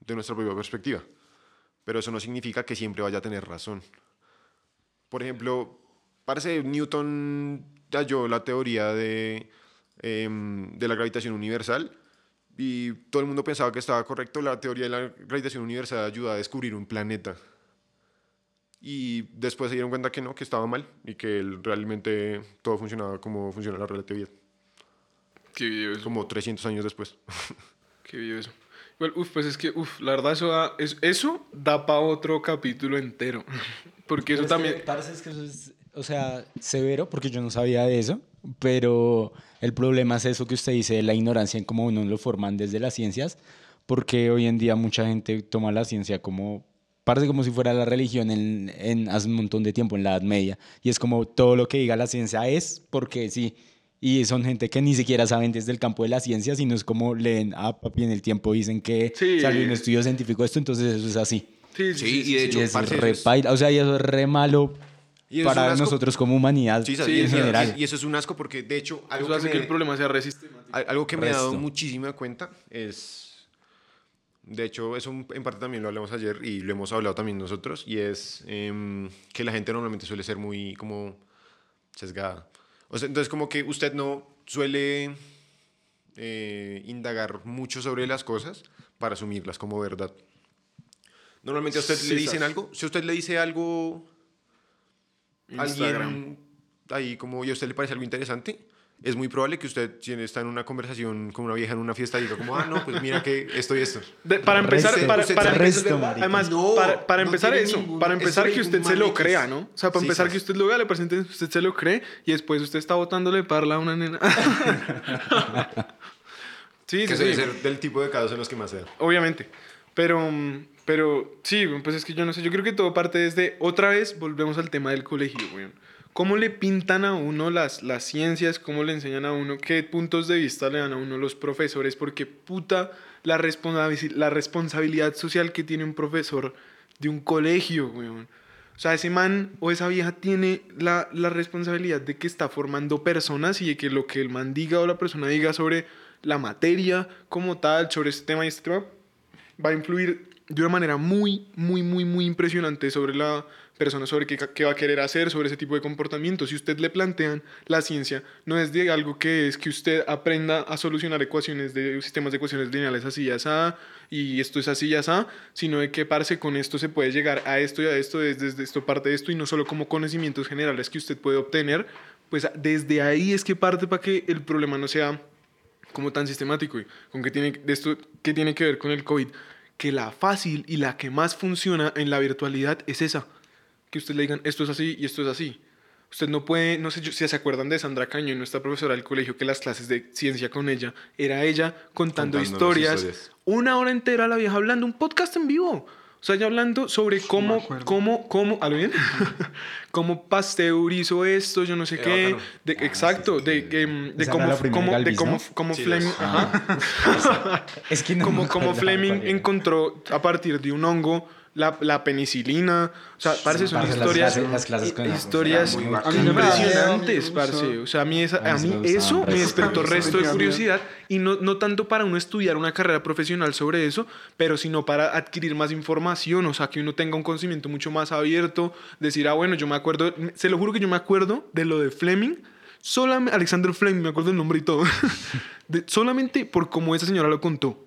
de nuestra propia perspectiva. Pero eso no significa que siempre vaya a tener razón. Por ejemplo, parece Newton halló la teoría de, em, de la gravitación universal y todo el mundo pensaba que estaba correcto. La teoría de la gravitación universal ayuda a descubrir un planeta. Y después se dieron cuenta que no, que estaba mal y que realmente todo funcionaba como funciona la relatividad. Qué video eso. Como 300 años después. [LAUGHS] Qué video eso. Igual, uf, pues es que, uf, la verdad, eso da, es- eso da para otro capítulo entero. [LAUGHS] Porque eso Pero es que, también. es que eso es, o sea, severo, porque yo no sabía de eso, pero el problema es eso que usted dice, de la ignorancia en cómo uno lo forman desde las ciencias, porque hoy en día mucha gente toma la ciencia como, parece como si fuera la religión en, en hace un montón de tiempo, en la Edad Media, y es como todo lo que diga la ciencia es porque sí. Y son gente que ni siquiera saben desde el campo de la ciencia, sino es como leen, ah, papi, en el tiempo dicen que Sí. salió un estudio científico esto, entonces eso es así. Sí, Sí, y de hecho, Y es re es- o sea, y eso es re malo Y eso es un para asco. nosotros como humanidad Sí, Sí, y- en general. Y, eso es un asco porque, de hecho, algo Eso que, hace me, que el problema sea resistemático. al- algo que me he dado Resto. muchísima cuenta es... De hecho, eso en parte también lo hablamos ayer y lo hemos hablado también nosotros, y es em, que la gente normalmente suele ser muy como sesgada. O sea, entonces como que usted no suele eh, indagar mucho sobre las cosas para asumirlas como verdad. Normalmente a usted Sí, le dicen sas. algo, si a usted le dice algo Instagram. alguien ahí como y a usted le parece algo interesante, es muy probable que usted si está en una conversación con una vieja en una fiesta diga como, ah, no, pues mira que esto y esto. De- para empezar, Resto, para, para resto. Además, No, para, para no empezar eso, ningún- para empezar que usted se lo crea, ¿no? O sea, para Sí, empezar que usted lo vea, le presente, usted se lo cree y después usted está botándole parla a una nena. sí, [LAUGHS] sí, Que sí. debe ser del tipo de casos en los que más se da. Obviamente. Pero, mm, pero sí, pues es que yo no sé. Yo creo que todo parte desde. Otra vez volvemos al tema del colegio, weón. ¿Cómo le pintan a uno las, las ciencias? ¿Cómo le enseñan a uno? ¿Qué puntos de vista le dan a uno los profesores? Porque puta la, responsabi- la responsabilidad social que tiene un profesor de un colegio, weón. O sea, ese man o esa vieja tiene la, la responsabilidad de que está formando personas y de que lo que el man diga o la persona diga sobre la materia como tal, sobre este tema y este tema, va a influir de una manera muy, muy, muy, muy impresionante sobre la persona, sobre qué, qué va a querer hacer, sobre ese tipo de comportamientos. Si usted le plantean la ciencia, no es de algo que es que usted aprenda a solucionar ecuaciones de sistemas de ecuaciones lineales así y así, y esto es así y así, sino de que, parce, con esto se puede llegar a esto y a esto, desde, desde esto parte de esto, y no solo como conocimientos generales que usted puede obtener, pues desde ahí es que parte para que el problema no sea como tan sistemático y con qué tiene de esto qué tiene que ver con el COVID que la fácil y la que más funciona en la virtualidad es esa. Que usted le digan esto es así y esto es así usted no puede no sé si se acuerdan de Sandra Caño nuestra profesora del colegio que las clases de ciencia con ella era ella contando historias, historias. una hora entera la vieja hablando un podcast en vivo o sea, ella hablando sobre cómo, cómo, cómo, ¿algo bien? [LAUGHS] cómo pasteurizó esto, yo no sé qué. De, exacto, de, que, de Esa cómo, cómo, de cómo, ¿no? cómo Sí, Fleming, ajá, [LAUGHS] Es que no como, como Fleming encontró a partir de un hongo la, la penicilina. O sea, parece son parce, las historias, clases- las clases con historias impresionantes, A mí me parce. O sea, a mí, esa- A mí eso me despertó resto de curiosidad. Y no, no tanto para uno estudiar una carrera profesional sobre eso, pero sino para adquirir más información, o sea, que uno tenga un conocimiento mucho más abierto, decir, ah, bueno, yo me acuerdo, se lo juro que yo me acuerdo de lo de Fleming, solamente, Alexander Fleming, me acuerdo el nombre y todo, [LAUGHS] de- solamente por cómo esa señora lo contó.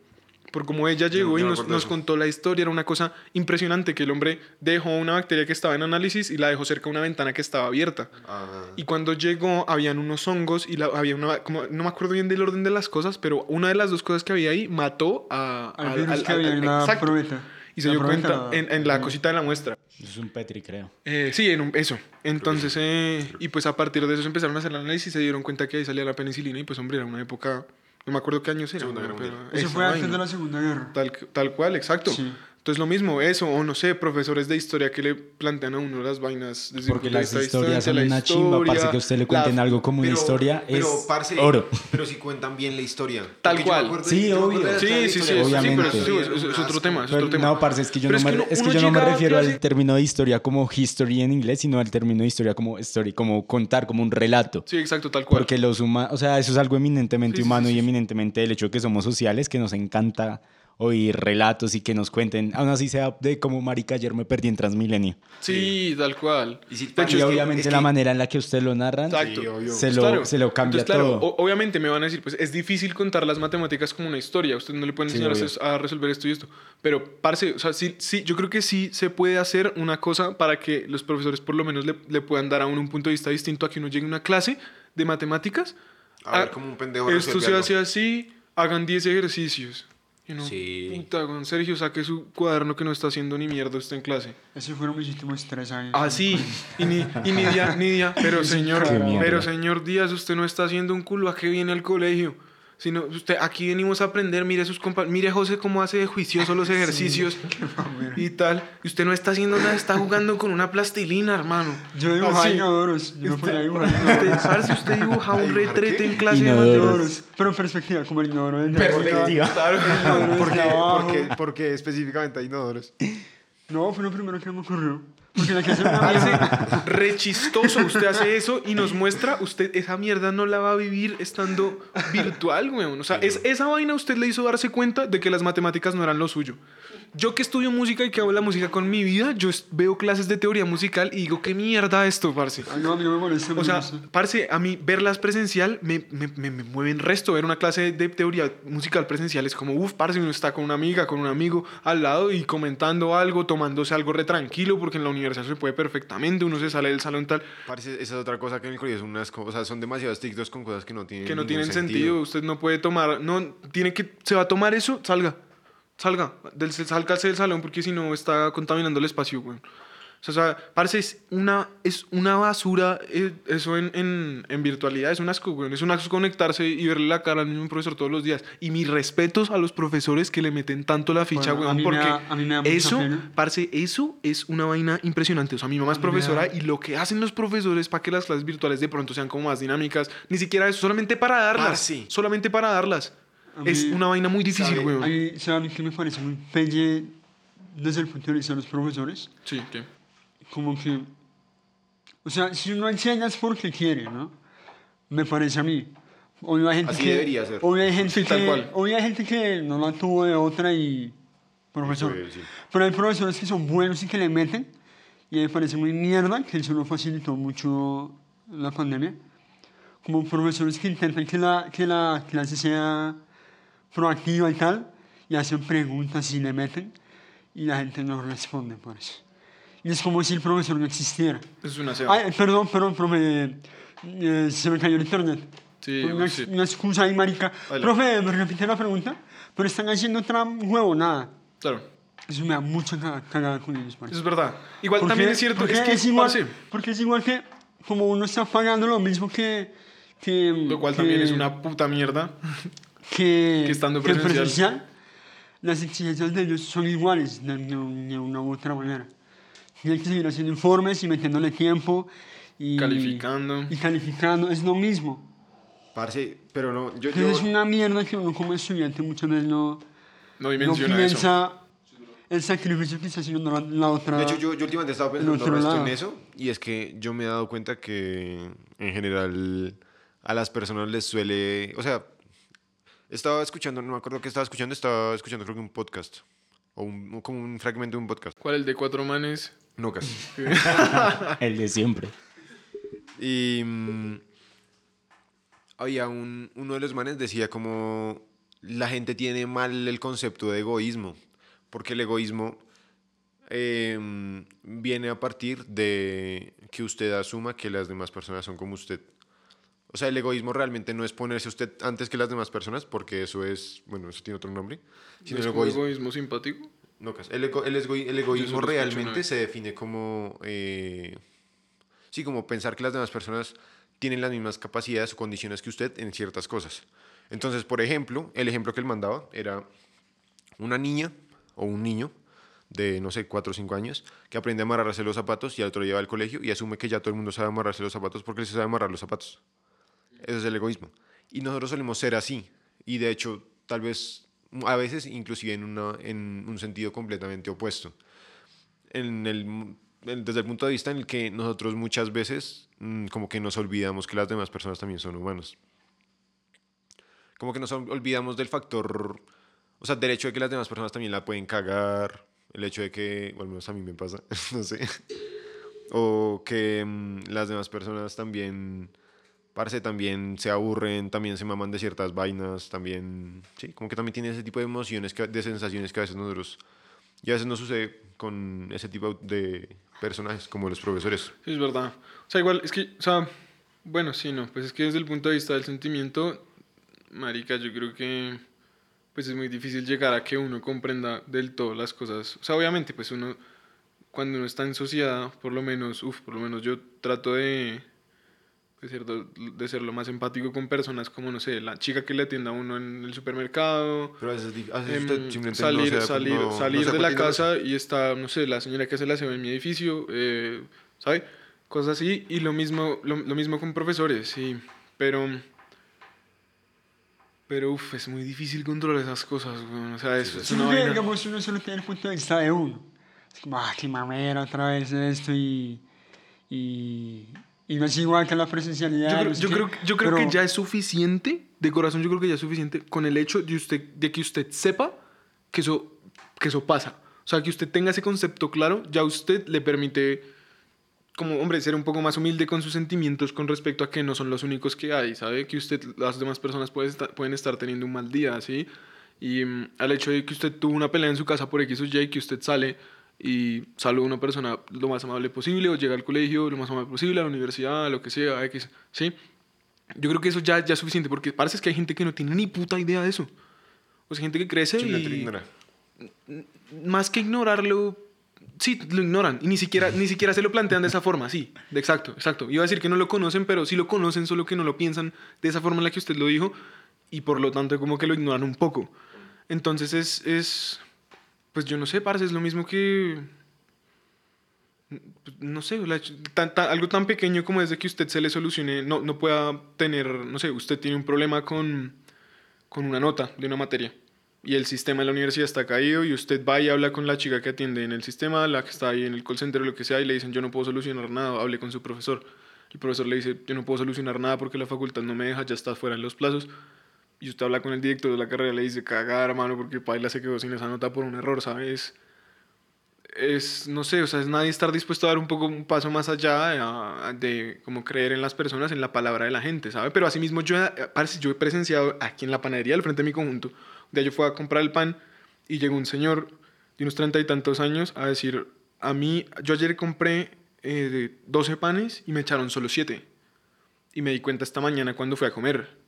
Por cómo ella llegó yo y nos, nos contó la historia, era una cosa impresionante que el hombre dejó una bacteria que estaba en análisis y la dejó cerca de una ventana que estaba abierta. Ah, Y cuando llegó, habían unos hongos y la- había una. Como, no me acuerdo bien del orden de las cosas, pero una de las dos cosas que había ahí mató a, Al virus que había en la probeta. Y se La dio cuenta en, en la cosita de la muestra. Es un Petri, creo. Eh, sí, en un- eso. Entonces, eh, y pues a partir de eso se empezaron a hacer el análisis y se dieron cuenta que ahí salía la penicilina y pues, hombre, era una época. No me acuerdo qué años era. Segunda Guerra pero Mundial. Eso fue antes de la Segunda Guerra. Tal, tal cual, exacto. Sí. Entonces lo mismo, eso, o no sé, profesores de historia que le plantean a uno las vainas desde Porque las historias historia, son la una chimba, historia, parce, que a usted le la- cuenten algo como una pero- historia pero, es parce, oro. Pero si cuentan bien la historia. Tal Porque me cual. acuerdo- Sí, me obvio. Sí, la sí, sí, historia sí, Obviamente. pero eso, es otro tema, es Pero otro tema. no, parce, es que yo Pero no, me, uno- es que yo no me refiero al término de historia como history en inglés, sino al término de historia como story, como contar, como un relato. Sí, exacto, tal cual. Porque los humanos, o sea, eso es algo eminentemente Sí, humano sí, y eminentemente el hecho de que somos sociales, que nos encanta oír relatos y que nos cuenten, aún así sea de como marica ayer me perdí en Transmilenio. Sí, tal cual. Y si- hecho, y obviamente es que- la manera en la que usted lo narran Exacto. Sí, se, Pues lo, claro. se lo cambia Entonces, claro, todo. obviamente me van a decir, pues es difícil contar las matemáticas como una historia. Usted no le pueden Sí, enseñar a hacer- a, resolver esto y esto. Pero, parce, o sea, sí, sí, yo creo que sí se puede hacer una cosa para que los profesores por lo menos le, le puedan dar a uno un punto de vista distinto a que uno llegue a una clase de matemáticas. A ver, Ah, como un pendejo Esto se hace así, hagan 10 ejercicios. Y no, Sí. puta, con Sergio, saque su cuaderno que no está haciendo ni mierda usted en clase. Esos fueron mis últimos tres años. Ah, sí. [LAUGHS] Y ni, y ni día, ni día. [LAUGHS] Pero señor, pero señor Díaz, usted no está haciendo un culo. ¿A qué viene al colegio? Sino, usted, aquí venimos a aprender. Mire sus compa Mire José cómo hace de juicioso los [LAUGHS] ejercicios [LAUGHS] y tal. Y usted no está haciendo nada, está jugando con una plastilina, hermano. Yo dibujaba Así. inodoros. Yo ponía a dibujar Usted, inodoros. parce, usted dibuja un ¿Dibujar retrete en clase de Inodoros. Pero en perspectiva, como el inodoro del Perspectiva. Claro. ¿Por qué, Desde abajo. por qué- por qué específicamente hay inodoros? No, fue lo primero que me ocurrió. Porque la Parece re chistoso. Usted hace eso y nos muestra, usted esa mierda no la va a vivir estando virtual, weón. O sea, es, esa vaina usted le hizo darse cuenta de que las matemáticas no eran lo suyo. Yo que estudio música y que hago la música con mi vida, yo veo clases de teoría musical y digo, ¿qué mierda esto, parce? Ay, no, a mí no me molesta. O sea, parce, a mí verlas presencial me, me, me, me mueven resto. Ver una clase de teoría musical presencial es como, uff, parce, uno está con una amiga, con un amigo al lado y comentando algo, tomándose algo re tranquilo, porque en la universidad se puede perfectamente, uno se sale del salón tal, Parece, esa es otra cosa que en el colegio son unas co- o sea, son demasiado estrictos con cosas que no tienen que no tienen sentido. Usted no puede tomar, no, tiene que, se va a tomar eso, salga, salga, del, sálgase del salón porque si no está contaminando el espacio, güey. O sea, parece es una, es una basura eh, eso en, en, en virtualidad, es un asco, güey. Es un asco conectarse y verle la cara al mismo profesor todos los días. Y mis respetos a los profesores que le meten tanto la ficha, Bueno, a güey, mí porque da- a mí me da mucha eso, pena. parce, eso es una vaina impresionante. O sea, mi mamá es A mí profesora y lo que hacen los profesores para que las clases virtuales de pronto sean como más dinámicas, ni siquiera eso, solamente para darlas. Parce. Solamente para darlas. A Es mí- una vaina muy difícil, ¿sabe? güey. Ahí, ¿saben qué me parece muy pelle desde el punto de vista de los profesores? Sí, ¿qué? Como que. O sea, si uno enseña es porque quiere, ¿no? Me parece a mí. Hoy hay gente Así que, debería ser. Hoy hay gente Sí, que, tal cual. Hoy hay gente que no la tuvo de otra y. Profesor. Sí, sí. Pero hay profesores que son buenos y que le meten. Y me parece muy mierda que eso no facilitó mucho la pandemia. Como profesores que intentan que la, que la clase sea proactiva y tal. Y hacen preguntas y le meten. Y la gente no responde por eso. Y es como si el profesor no existiera. Es una ceba. Ay, perdón, perdón, profe. eh, se me cayó el internet. Sí, una, sí. una excusa ahí, marica. Vale. Profe, me repite la pregunta. Pero están haciendo otra huevo, nada. Claro. Eso me da mucha caga- cagada con ellos, parce. es verdad. Igual también es cierto. porque Es que es igual, parce, porque es igual que como uno está pagando lo mismo que... que Lo cual que- también es una puta mierda. que, [LAUGHS] que estando que presencial. las exigencias de ellos son iguales de, de- de una u otra manera. Tienen que seguir haciendo informes y metiéndole tiempo y Calificando. Y calificando, es lo mismo. Parce, pero no, yo, yo, es una mierda que uno como estudiante muchas veces no, No no dimensiona eso. piensa el sacrificio que está haciendo la, la otra. de hecho, yo, yo últimamente estaba el pensando en eso y es que yo me he dado cuenta que en general a las personas les suele, o sea, estaba escuchando, no me acuerdo qué estaba escuchando, estaba escuchando creo que un podcast o un, como un fragmento de un podcast. ¿Cuál el de cuatro manes? No, casi. [LAUGHS] El de siempre. Y mm, había un, uno de los manes decía como la gente tiene mal el concepto de egoísmo, porque el egoísmo eh, viene a partir de que usted asuma que las demás personas son como usted. O sea, el egoísmo realmente no es ponerse usted antes que las demás personas, porque eso es, bueno, eso tiene otro nombre. Sino ¿Es el egoísmo, egoísmo simpático? No, cas- el, ego- el esgo- el egoísmo realmente se define como, eh, sí, como pensar que las demás personas tienen las mismas capacidades o condiciones que usted en ciertas cosas. Entonces, por ejemplo, el ejemplo que él mandaba era una niña o un niño de, no sé, 4 o 5 años, que aprende a amarrarse los zapatos y al otro lleva al colegio y asume que ya todo el mundo sabe amarrarse los zapatos porque él se sabe amarrar los zapatos. Eso es el egoísmo. Y nosotros solemos ser así. Y de hecho, tal vez, a veces, inclusive en, una, en un sentido completamente opuesto. En el, desde el punto de vista en el que nosotros muchas veces mm, como que nos olvidamos que las demás personas también son humanos. Como que nos ol- olvidamos del factor, o sea, del hecho de que las demás personas también la pueden cagar, el hecho de que, bueno, al menos a mí me pasa, [LAUGHS] no sé, o que mm, las demás personas también, parece, también se aburren, también se maman de ciertas vainas, también, sí, como que también tiene ese tipo de emociones, que- de sensaciones que a veces nosotros, y a veces no sucede con ese tipo de personajes como los profesores. Sí, es verdad. O sea, igual, es que, o sea, bueno, sí, no, pues es que desde el punto de vista del sentimiento, marica, yo creo que, pues es muy difícil llegar a que uno comprenda del todo las cosas. O sea, obviamente, pues uno, cuando uno está en sociedad, por lo menos, uff, por lo menos yo trato de, de ser, de ser lo más empático con personas como, no sé, la chica que le atienda a uno en el supermercado, Pero a veces, a veces Em, usted simplemente salir, no se salir, no- no salir se de la casa y está, no sé, la señora que hace la aseo en mi edificio, eh, ¿sabe? Cosas así. Y lo mismo, lo, lo mismo con profesores, sí. Pero, pero, uff, es muy difícil controlar esas cosas, weón. O sea, eso es Sí, una vaina. digamos, uno solo tiene el punto de vista de uno. Es como, ah, qué mamera otra vez esto y, y, y no es igual que la presencialidad. Yo creo, no sé yo qué, creo, yo creo que pero- ya es suficiente, de corazón yo creo que ya es suficiente con el hecho de, usted, de que usted sepa que eso, que eso pasa. O sea, que usted tenga ese concepto claro, ya a usted le permite, como hombre, ser un poco más humilde con sus sentimientos con respecto a que no son los únicos que hay, ¿sabe? Que usted, las demás personas puede estar- pueden estar teniendo un mal día, ¿sí? Y mm, al hecho de que usted tuvo una pelea en su casa por X o Y, que usted sale y a una persona lo más amable posible, o llega al colegio lo más amable posible, a la universidad, a lo que sea, X, ¿sí? Yo creo que eso ya, ya es suficiente, porque parece que hay gente que no tiene ni puta idea de eso. O sea, gente que crece lo y más que ignorarlo, sí, lo ignoran. Y ni siquiera, ni siquiera se lo plantean de esa forma, sí. De exacto, exacto. Iba a decir que no lo conocen, pero sí lo conocen, solo que no lo piensan de esa forma en la que usted lo dijo. Y por lo tanto, como que lo ignoran un poco. Entonces es, es pues yo no sé, parce, es lo mismo que... No sé, la- algo tan pequeño como es que usted se le solucione, no, no pueda tener, no sé, usted tiene un problema con, con una nota de una materia y el sistema de la universidad está caído y usted va y habla con la chica que atiende en el sistema, la que está ahí en el call center o lo que sea y le dicen yo no puedo solucionar nada, hable con su profesor. El profesor le dice yo no puedo solucionar nada porque la facultad no me deja, ya está fuera en los plazos. Y usted habla con el director de la carrera y le dice cagar, hermano, porque Paila se quedó sin esa nota por un error, ¿sabes? Es, no sé, o sea, es nadie estar dispuesto a dar un poco un paso más allá a- de como creer en las personas, en la palabra de la gente, ¿sabe? Pero asimismo yo, eh, parce, yo he presenciado aquí en la panadería al frente de mi conjunto, un día yo fui a comprar el pan y llegó un señor de unos treinta y tantos años a decir, a mí, yo ayer compré eh, de 12 panes y me echaron solo 7. Y me di cuenta esta mañana cuando fui a comer.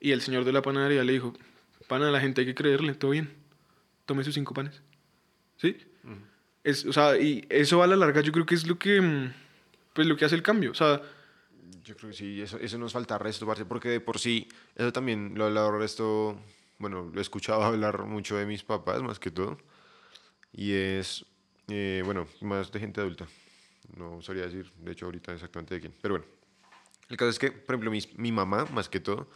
Y el señor de la panadería le dijo, pana, a la gente hay que creerle, todo bien, tome sus cinco panes. ¿Sí? Es, o sea, y eso a la larga yo creo que es lo que, mm, pues lo que hace el cambio. O sea, Yo creo que sí, eso, eso nos falta resto, parce, porque de por sí, eso también lo he hablado resto, bueno, lo he escuchado [LAUGHS] hablar mucho de mis papás, más que todo, y es, eh, bueno, más de gente adulta, no sabría decir, de hecho, ahorita exactamente de quién, pero bueno, el caso es que, por ejemplo, mi, mi mamá, más que todo,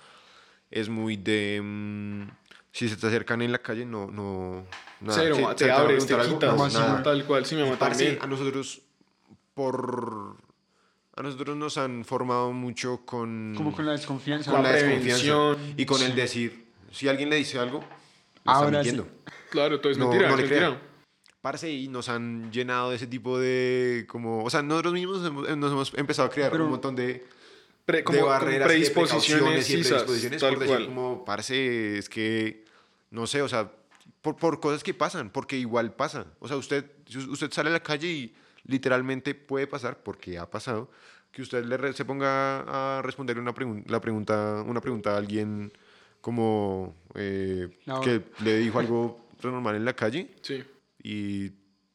es muy de, mm, si se te acercan en la calle, no, no, nada, cero, sí, te abres, te quitas, no, nada. tal cual. Sí, mi Y, mamá también. a nosotros, por. A nosotros nos han formado mucho con. Como con la desconfianza. con la la desconfianza. prevención, Y con el decir, si alguien le dice algo, le Ahora está sí. Claro, todo es No, mentira, no le mentira. crean. Parce, y nos han llenado de ese tipo de. como O sea, nosotros mismos hemos- nos hemos empezado a crear Pero- un montón de. Pre- como, de barreras, y de predisposiciones, y de sisas, predisposiciones tal por decir cual. como, parce, es que, no sé, o sea, por, por cosas que pasan, porque igual pasa. O sea, usted, usted sale a la calle y literalmente puede pasar, porque ha pasado, que usted le re- se ponga a responder una, pregun- la pregunta, una pregunta a alguien como eh, No. que le dijo [LAUGHS] algo normal en la calle Sí, y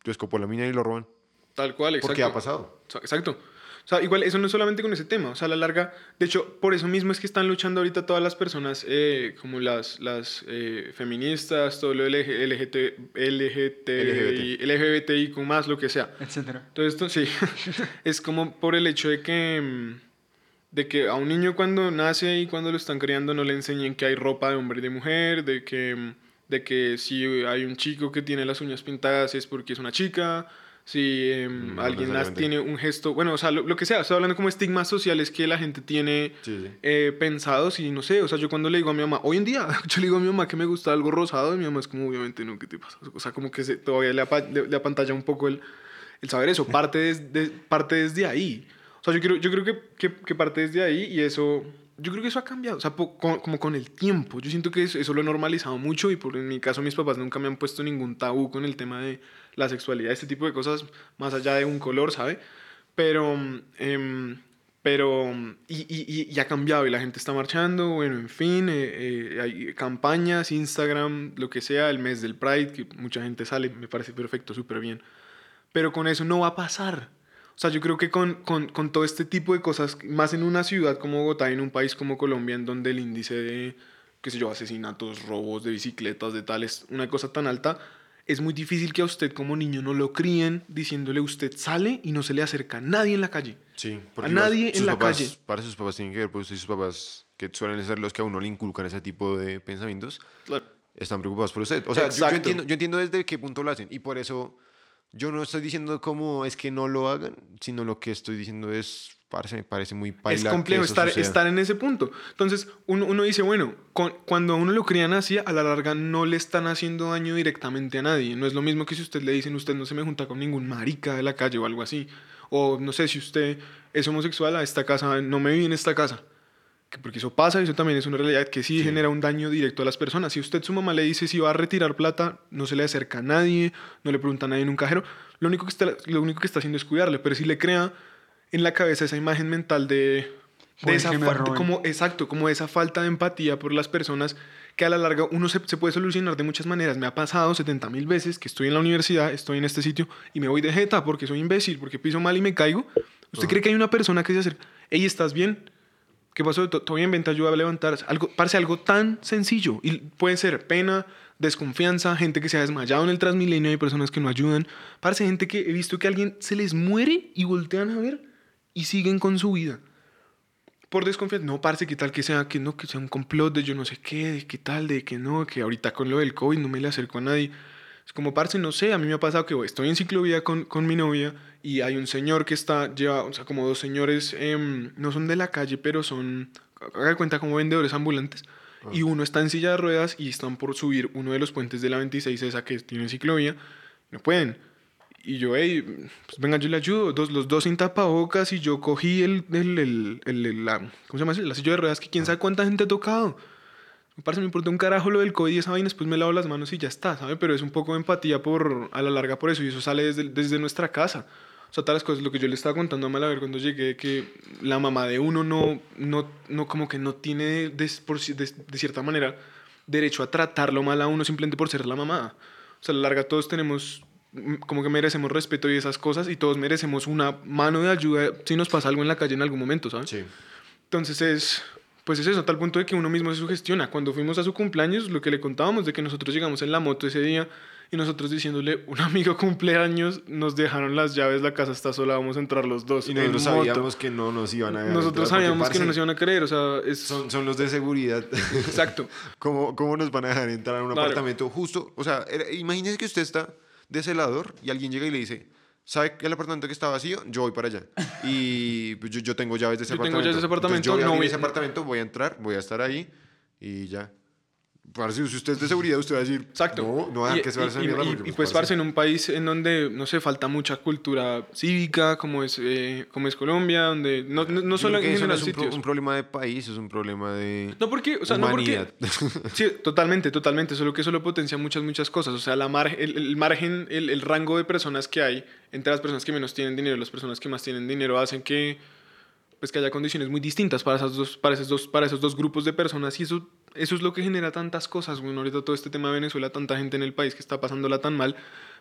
lo escopó la mina y lo roban. tal cual, exacto. Porque ha pasado. Exacto. O sea, igual eso no es solamente con ese tema. O sea, a la larga, de hecho, por eso mismo es que están luchando ahorita todas las personas, eh, como las, las eh, feministas, todo lo LG, LGT, LGT, LGBTI, con más, lo que sea. Etcétera. Todo esto, sí, [LAUGHS] es como por el hecho de que, mm, de que a un niño cuando nace y cuando lo están criando no le enseñen que hay ropa de hombre y de mujer, de que, mm, de que si hay un chico que tiene las uñas pintadas es porque es una chica, si em, No alguien necesariamente. tiene un gesto, bueno, o sea, lo, lo que sea, estoy hablando como estigmas sociales que la gente tiene Sí, sí. eh, pensados y no sé, o sea, yo cuando le digo a mi mamá, hoy en día, [LAUGHS] yo le digo a mi mamá que me gusta algo rosado y mi mamá es como, obviamente no, ¿qué te pasa? O sea, como que se, todavía le, apa- le, le apantalla un poco el, el saber eso, parte, des- de- parte desde ahí. O sea, yo creo, yo creo que, que, que parte desde ahí y eso, yo creo que eso ha cambiado, o sea, po- con- como con el tiempo. Yo siento que eso, eso lo he normalizado mucho y por en mi caso mis papás nunca me han puesto ningún tabú con el tema de la sexualidad, este tipo de cosas, más allá de un color, ¿sabe? Pero, em, pero, y, y, y- ha cambiado y la gente está marchando, bueno, en fin, eh, eh, hay campañas, Instagram, lo que sea, el mes del Pride, que mucha gente sale, me parece perfecto, súper bien. Pero con eso no va a pasar. O sea, yo creo que con, con, con todo este tipo de cosas, más en una ciudad como Bogotá, en un país como Colombia, en donde el índice de, qué sé yo, asesinatos, robos de bicicletas, de tales, una cosa tan alta, es muy difícil que a usted como niño no lo críen diciéndole usted sale y no se le acerca a nadie en la calle. Sí, A nadie sus en la papás, calle. Para sus papás tienen que ver, pues sus papás, que suelen ser los que a uno le inculcan ese tipo de pensamientos, Claro. están preocupados por usted. O sea, yo- yo, entiendo, yo entiendo desde qué punto lo hacen y por eso Yo no estoy diciendo cómo es que no lo hagan, sino lo que estoy diciendo es, parce, me parece muy paila es complejo estar, suceda. estar en ese punto. Entonces, uno, uno dice, bueno, con- cuando a uno lo crían así, a la larga no le están haciendo daño directamente a nadie. No es lo mismo que si usted le dicen, usted no se me junta con ningún marica de la calle o algo así. O no sé, si usted es homosexual, a esta casa, no me vive en esta casa. Que porque eso pasa, eso también es una realidad que sí, genera un daño directo a las personas. Si usted su mamá le dice si va a retirar plata, no se le acerca a nadie, no le pregunta a nadie en un cajero, lo único que está, lo único que está haciendo es cuidarle. Pero si le crea en la cabeza esa imagen mental de, de esa que me fa- roben. como exacto, como esa falta de empatía por las personas que a la larga uno se, se puede solucionar de muchas maneras. Me ha pasado 70 mil veces que estoy en la universidad, estoy en este sitio y me voy de jeta porque soy imbécil, porque piso mal y me caigo. ¿Usted cree que hay una persona que se acerca? Ey, ¿estás bien? ¿Qué pasó? ¿To- ¿Todo bien? Ven, te ayuda a levantar. Algo, parece algo tan sencillo. Y puede ser pena, desconfianza, gente que se ha desmayado en el Transmilenio, hay personas que no ayudan. Parece gente que he visto que alguien se les muere y voltean a ver y siguen con su vida. Por desconfianza, no, parece que tal que sea, que no, que sea un complot de yo no sé qué, de qué tal, de que no, que ahorita con lo del COVID no me le acerco a nadie. Es como, parce, no sé, a mí me ha pasado que estoy en ciclovía con, con mi novia y hay un señor que está, lleva, o sea, como dos señores, em, no son de la calle, pero son, haga cuenta, como vendedores ambulantes. Y uno está en silla de ruedas y están por subir uno de los puentes de la 26, esa que tiene ciclovía, no pueden. Y yo, hey, pues venga, yo le ayudo. Dos, los dos sin tapabocas y yo cogí el, el, el, el- la, ¿cómo se llama? La silla de ruedas que quién sabe cuánta gente ha tocado. Me parece, me importa un carajo lo del COVID y esa vaina, después me lavo las manos y ya está, ¿sabe? Pero es un poco de empatía por, a la larga por eso y eso sale desde, desde nuestra casa. O sea, todas las cosas, lo que yo le estaba contando a Malaver cuando llegué, que la mamá de uno no, no, no como que no tiene, des- por de, de cierta manera, derecho a tratarlo mal a uno simplemente por ser la mamá. O sea, a la larga todos tenemos, como que merecemos respeto y esas cosas y todos merecemos una mano de ayuda si nos pasa algo en la calle en algún momento, ¿sabes? Sí. Entonces es, pues es eso, a tal punto de que uno mismo se sugestiona. Cuando fuimos a su cumpleaños, lo que le contábamos de que nosotros llegamos en la moto ese día y nosotros diciéndole, un amigo cumpleaños, nos dejaron las llaves, la casa está sola, vamos a entrar los dos. Y nosotros moto". sabíamos que no nos iban a dejar Nosotros sabíamos que no nos iban a creer, o sea, es... Son, son los de seguridad. Exacto. [LAUGHS] ¿Cómo, ¿Cómo nos van a dejar entrar a un Claro. apartamento justo? O sea, imagínese que usted está de celador y alguien llega y le dice, ¿sabe que el apartamento que está vacío? Yo voy para allá. Y pues, yo, yo tengo llaves de ese Yo tengo apartamento. llaves de ese Entonces, apartamento, yo voy a no abrir voy- ese apartamento, voy a entrar, voy a estar ahí y ya. Parce, si usted es de seguridad, usted va a decir, Exacto. no, no hagan y, que se vaya a esa y- mierda. y- porque, y pues, parce, parce, en un país en donde, no sé, falta mucha cultura cívica, como es, eh, como es Colombia, donde no, no, solo en no general es un, pro- sitios. un problema de país, es un problema de No porque, o sea, no humanidad. porque... Sí, totalmente, totalmente. Solo que eso lo potencia muchas, muchas cosas. O sea, la mar- el, el margen, el, el rango de personas que hay entre las personas que menos tienen dinero y las personas que más tienen dinero hacen que, pues, que haya condiciones muy distintas para, esas dos, para, esos dos, para esos dos grupos de personas. Y eso, eso es lo que genera tantas cosas. Bueno, ahorita todo este tema de Venezuela, tanta gente en el país que está pasándola tan mal.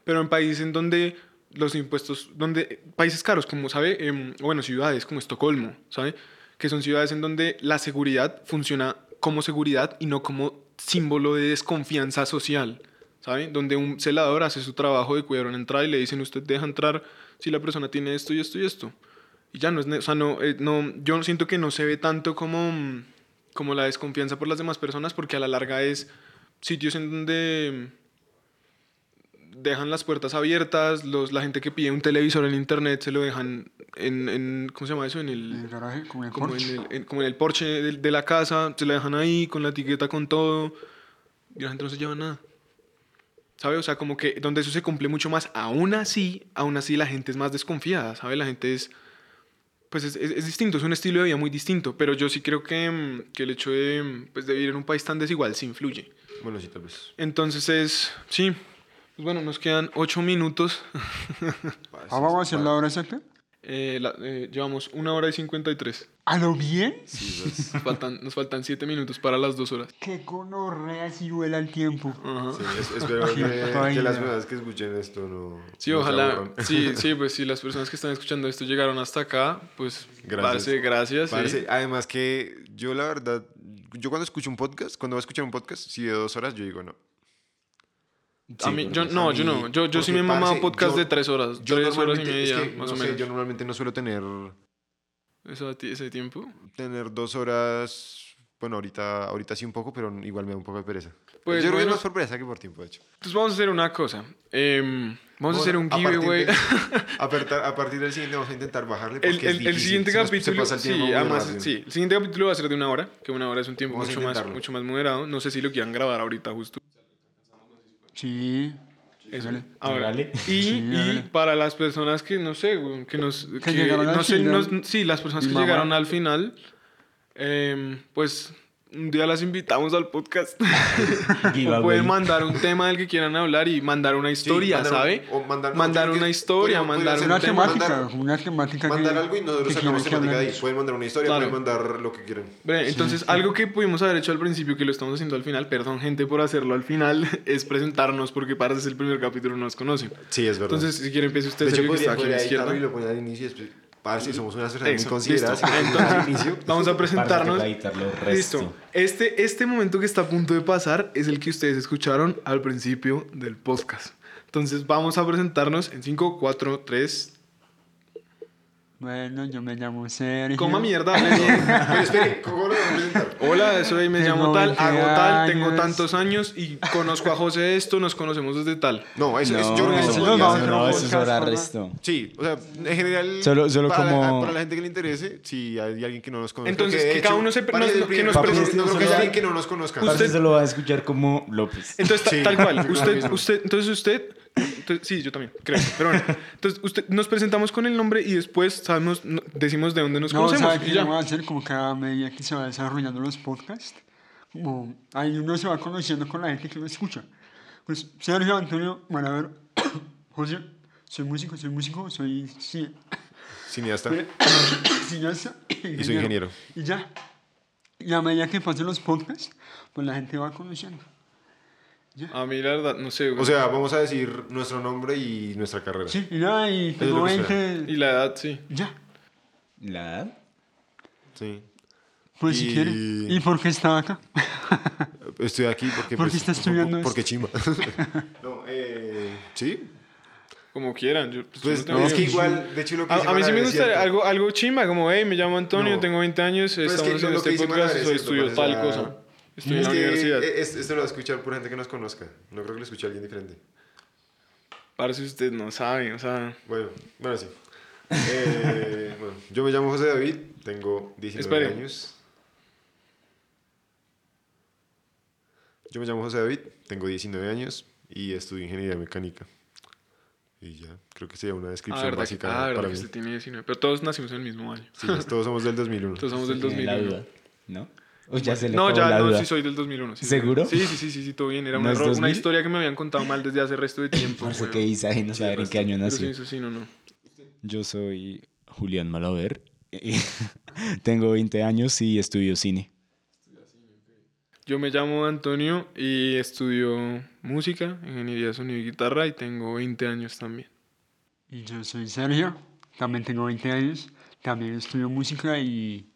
Pero en países en donde los impuestos, donde países caros, como sabe, o bueno, ciudades como Estocolmo, ¿sabe? Que son ciudades en donde la seguridad funciona como seguridad y no como símbolo de desconfianza social, ¿sabe? Donde un celador hace su trabajo de cuidar una entrada y le dicen, usted deja entrar si la persona tiene esto y esto y esto. Y ya no es, o sea, no, eh, no, yo siento que no se ve tanto como, mm, como la desconfianza por las demás personas porque a la larga es sitios en donde dejan las puertas abiertas, los, la gente que pide un televisor en internet se lo dejan en, en ¿cómo se llama eso? En En el el, garaje, como en el como en Porsche. el, en- como en el porche de, de la casa, se la dejan ahí con la etiqueta, con todo, y la gente no se lleva nada. ¿Sabe? O sea, como que donde eso se cumple mucho más, aún así, aún así la gente es más desconfiada, ¿sabe? La gente es, pues es, es- es distinto, es un estilo de vida muy distinto, pero yo sí creo que, mm, que el hecho de, pues, de vivir en un país tan desigual sí influye. Bueno, sí, tal vez. Entonces es, sí, pues bueno, nos quedan ocho minutos. [LAUGHS] Ah, vamos a hacer la hora exacta. Eh, la- eh, llevamos una hora y 53. ¿A lo bien? Nos faltan, nos faltan siete minutos para las dos horas. Qué conorrea si vuela el tiempo. Sí, es- espero que, las personas que escuchen esto no. Sí, no ojalá. Sí, [LAUGHS] sí, pues si las personas que están escuchando esto llegaron hasta acá, pues Gracias. parce, gracias. sí. Parce, Además que yo la verdad, yo cuando escucho un podcast, cuando voy a escuchar un podcast, si de dos horas, yo digo no. A mí, yo, no, a yo no. Yo, yo sí me he mamado podcast yo- de tres horas. Yo tres horas y es media, que, más no o sé, menos. yo normalmente no suelo tener, Eso, a ti- ese tiempo. tener dos horas, bueno, ahorita, ahorita sí un poco, pero igual me da un poco de pereza. Pues Yo creo que bueno, es más por pereza que por tiempo, de hecho. entonces vamos a hacer una cosa. Em, vamos, a hacer un giveaway. a, partir, [LAUGHS] a partir del siguiente vamos a intentar bajarle porque El, es el- siguiente Se nos- se capítulo, el sí, además, sí, el siguiente capítulo va a ser de una hora, que una hora es un tiempo Vamos mucho más, mucho más moderado. No sé si lo quieran grabar ahorita justo. Sí. Eso. Hágale. Ahora, y, Sí, y para las personas que no sé, que nos que llegaron al no sé, final. nos- sí, las personas que mamá. llegaron al final, em, pues un día las invitamos al podcast. [LAUGHS] o pueden mandar un tema del que quieran hablar y mandar una historia, mandar un- ¿sabe? o mandar- mandar una que- historia, podría- mandar podría un Una ser tema. temática, mandar- una temática Mandar que- algo y nosotros que sacamos que temática de ahí. Pueden mandar una historia, Claro. pueden mandar lo que quieran. Bre, Entonces, algo que pudimos haber hecho al principio, que lo estamos haciendo al final, perdón gente por hacerlo al final, [LAUGHS] es presentarnos porque para es el primer capítulo no nos conocen. Sí, es verdad. Entonces, si quiere empiece usted, de hecho, que podría, está aquí a la izquierda. y lo al inicio y después... Parce, somos unas personas consideradas. inicio. [LAUGHS] Vamos a presentarnos. Listo. Este, este momento que está a punto de pasar es el que ustedes escucharon al principio del podcast. Entonces vamos a presentarnos en 5, 4, 3. Bueno, yo me llamo Sergio. Coma mierda. Pero espere, ¿cómo lo a? Hola, soy, me llamo tal, 20 hago tal, tengo tantos años y conozco a José de esto, nos conocemos desde tal. No, eso, No, eso- yo creo que eso no, no, no, no, eso es hora resto. Sí, o sea, en general. Solo- solo para, como- para la gente que le interese, si hay alguien que no nos conozca. Entonces, de que cada uno se- para nos- el que primer nos presente- No creo que haya alguien que no nos conozca. Usted- se lo va a escuchar como López. Entonces, tal cual, [LAUGHS] usted, usted, entonces usted, entonces- sí, yo también, creo, pero bueno, entonces usted, nos presentamos con el nombre y después sabemos, decimos de dónde nos No, conocemos ¿sabe y qué ya. voy a hacer? Como cada medida que se va desarrollando los podcasts, como ahí uno se va conociendo con la gente que lo escucha. Pues, Sergio, Antonio, bueno, a ver, José, soy músico, soy músico, soy sí, Cineasta. [COUGHS] cineasta Y soy ingeniero. Y ya. Y a medida que pasen los podcasts, pues la gente va conociendo. A mí la verdad, no sé, güey. O sea, vamos a decir nuestro nombre y nuestra carrera. Sí, y ya, y tengo lo que suena. 20, y la edad, sí. ya. ¿La edad? Sí. Pues si Y- quiere. ¿Y por qué está acá? [LAUGHS] Estoy aquí porque. ¿Por qué pues, está estudiando Porque esto? chimba. [LAUGHS] no, eh. Sí. Como quieran. Yo, pues, Pues no es que igual, de hecho, lo que A, a mí sí me cierto. algo, algo chimba, como, hey, me llamo Antonio, No. tengo 20 años, Pero es estamos que que este podcast, soy estudio parce, tal cosa. Estoy en Es la que universidad. e- es- esto lo va a escuchar por gente que nos conozca. No creo que lo escuche alguien diferente. Parece que usted no sabe, o sea... Bueno, bueno, sí. Eh, [LAUGHS] bueno, yo me llamo José David, tengo 19 Espere. años. Yo me llamo José David, tengo 19 años y estudio ingeniería mecánica. Y ya, creo que sería una Ah, descripción que, básica ah, verdad para que mí. usted tiene 19. Pero todos nacimos en el mismo año. Sí, todos somos del 2001. Todos somos del Usted [LAUGHS] tiene la 2001. duda, ¿no? O ya se le No, acabó ya la no, duda. sí soy del 2001. sí, ¿Seguro? Sí, sí, sí, sí, sí, todo bien. Era ¿No error, una 2000? historia que me habían contado mal desde hace resto de [LAUGHS] tiempo. Parce, weón. que Isa no saber en qué año Pero sí, sí, no, no. Yo soy Julián Malaver. y [LAUGHS] Tengo 20 años y estudio cine. Yo me llamo Antonio y estudio música, ingeniería de sonido y guitarra y tengo 20 años también. Y yo soy Sergio, también tengo 20 años, también estudio música y...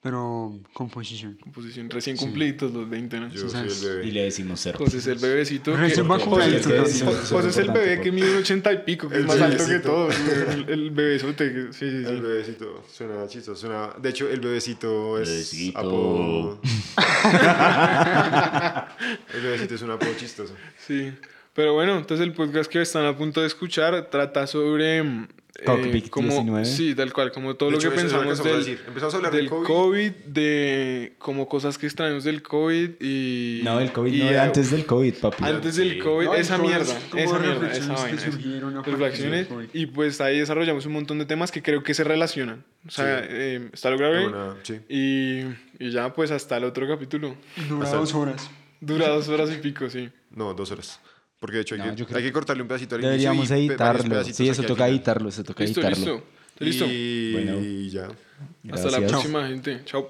pero composición. Composición recién cumplidos los 20 años. Yo Sí, soy el bebé. Y le decimos ser. José es el bebecito. que- Recién José- vacunadito José- es el bebé que mide un 80 y pico, que es más alto que bebecito. todos. El, el bebesote. que- Sí, sí, El sí. bebecito suena chistoso. Suena... De hecho, el bebecito es Bebecito. apodo. [LAUGHS] el bebecito es un apodo chistoso. Sí. Pero bueno, entonces el podcast que están a punto de escuchar trata sobre... mm, Cockpit como, 19. Sí, tal cual, como todo De lo hecho, que eso es lo que pensamos del, decir. Empezamos a hablar del del COVID. COVID, de como cosas que extrañamos del COVID y... No, el COVID y, no, eh, antes del COVID, papi. Antes del COVID, No, esa todas mierda, como esa mierda, esa reflexiones que vaina. surgieron reflexiones del COVID. y pues ahí desarrollamos un montón de temas que creo que se relacionan. O sea, Sí. eh, está lo grave Una- sí. y, y ya pues hasta el otro capítulo. Dura Hasta- dos horas. Dura dos horas y pico, sí. No, dos horas. Porque de hecho hay, No, que, hay que cortarle un pedacito al Deberíamos inicio varios editarlo. Sí, eso toca editarlo, eso toca Listo, editarlo. listo. Listo. Y Bueno. ya. Hasta la Gracias. próxima, gente. Chao.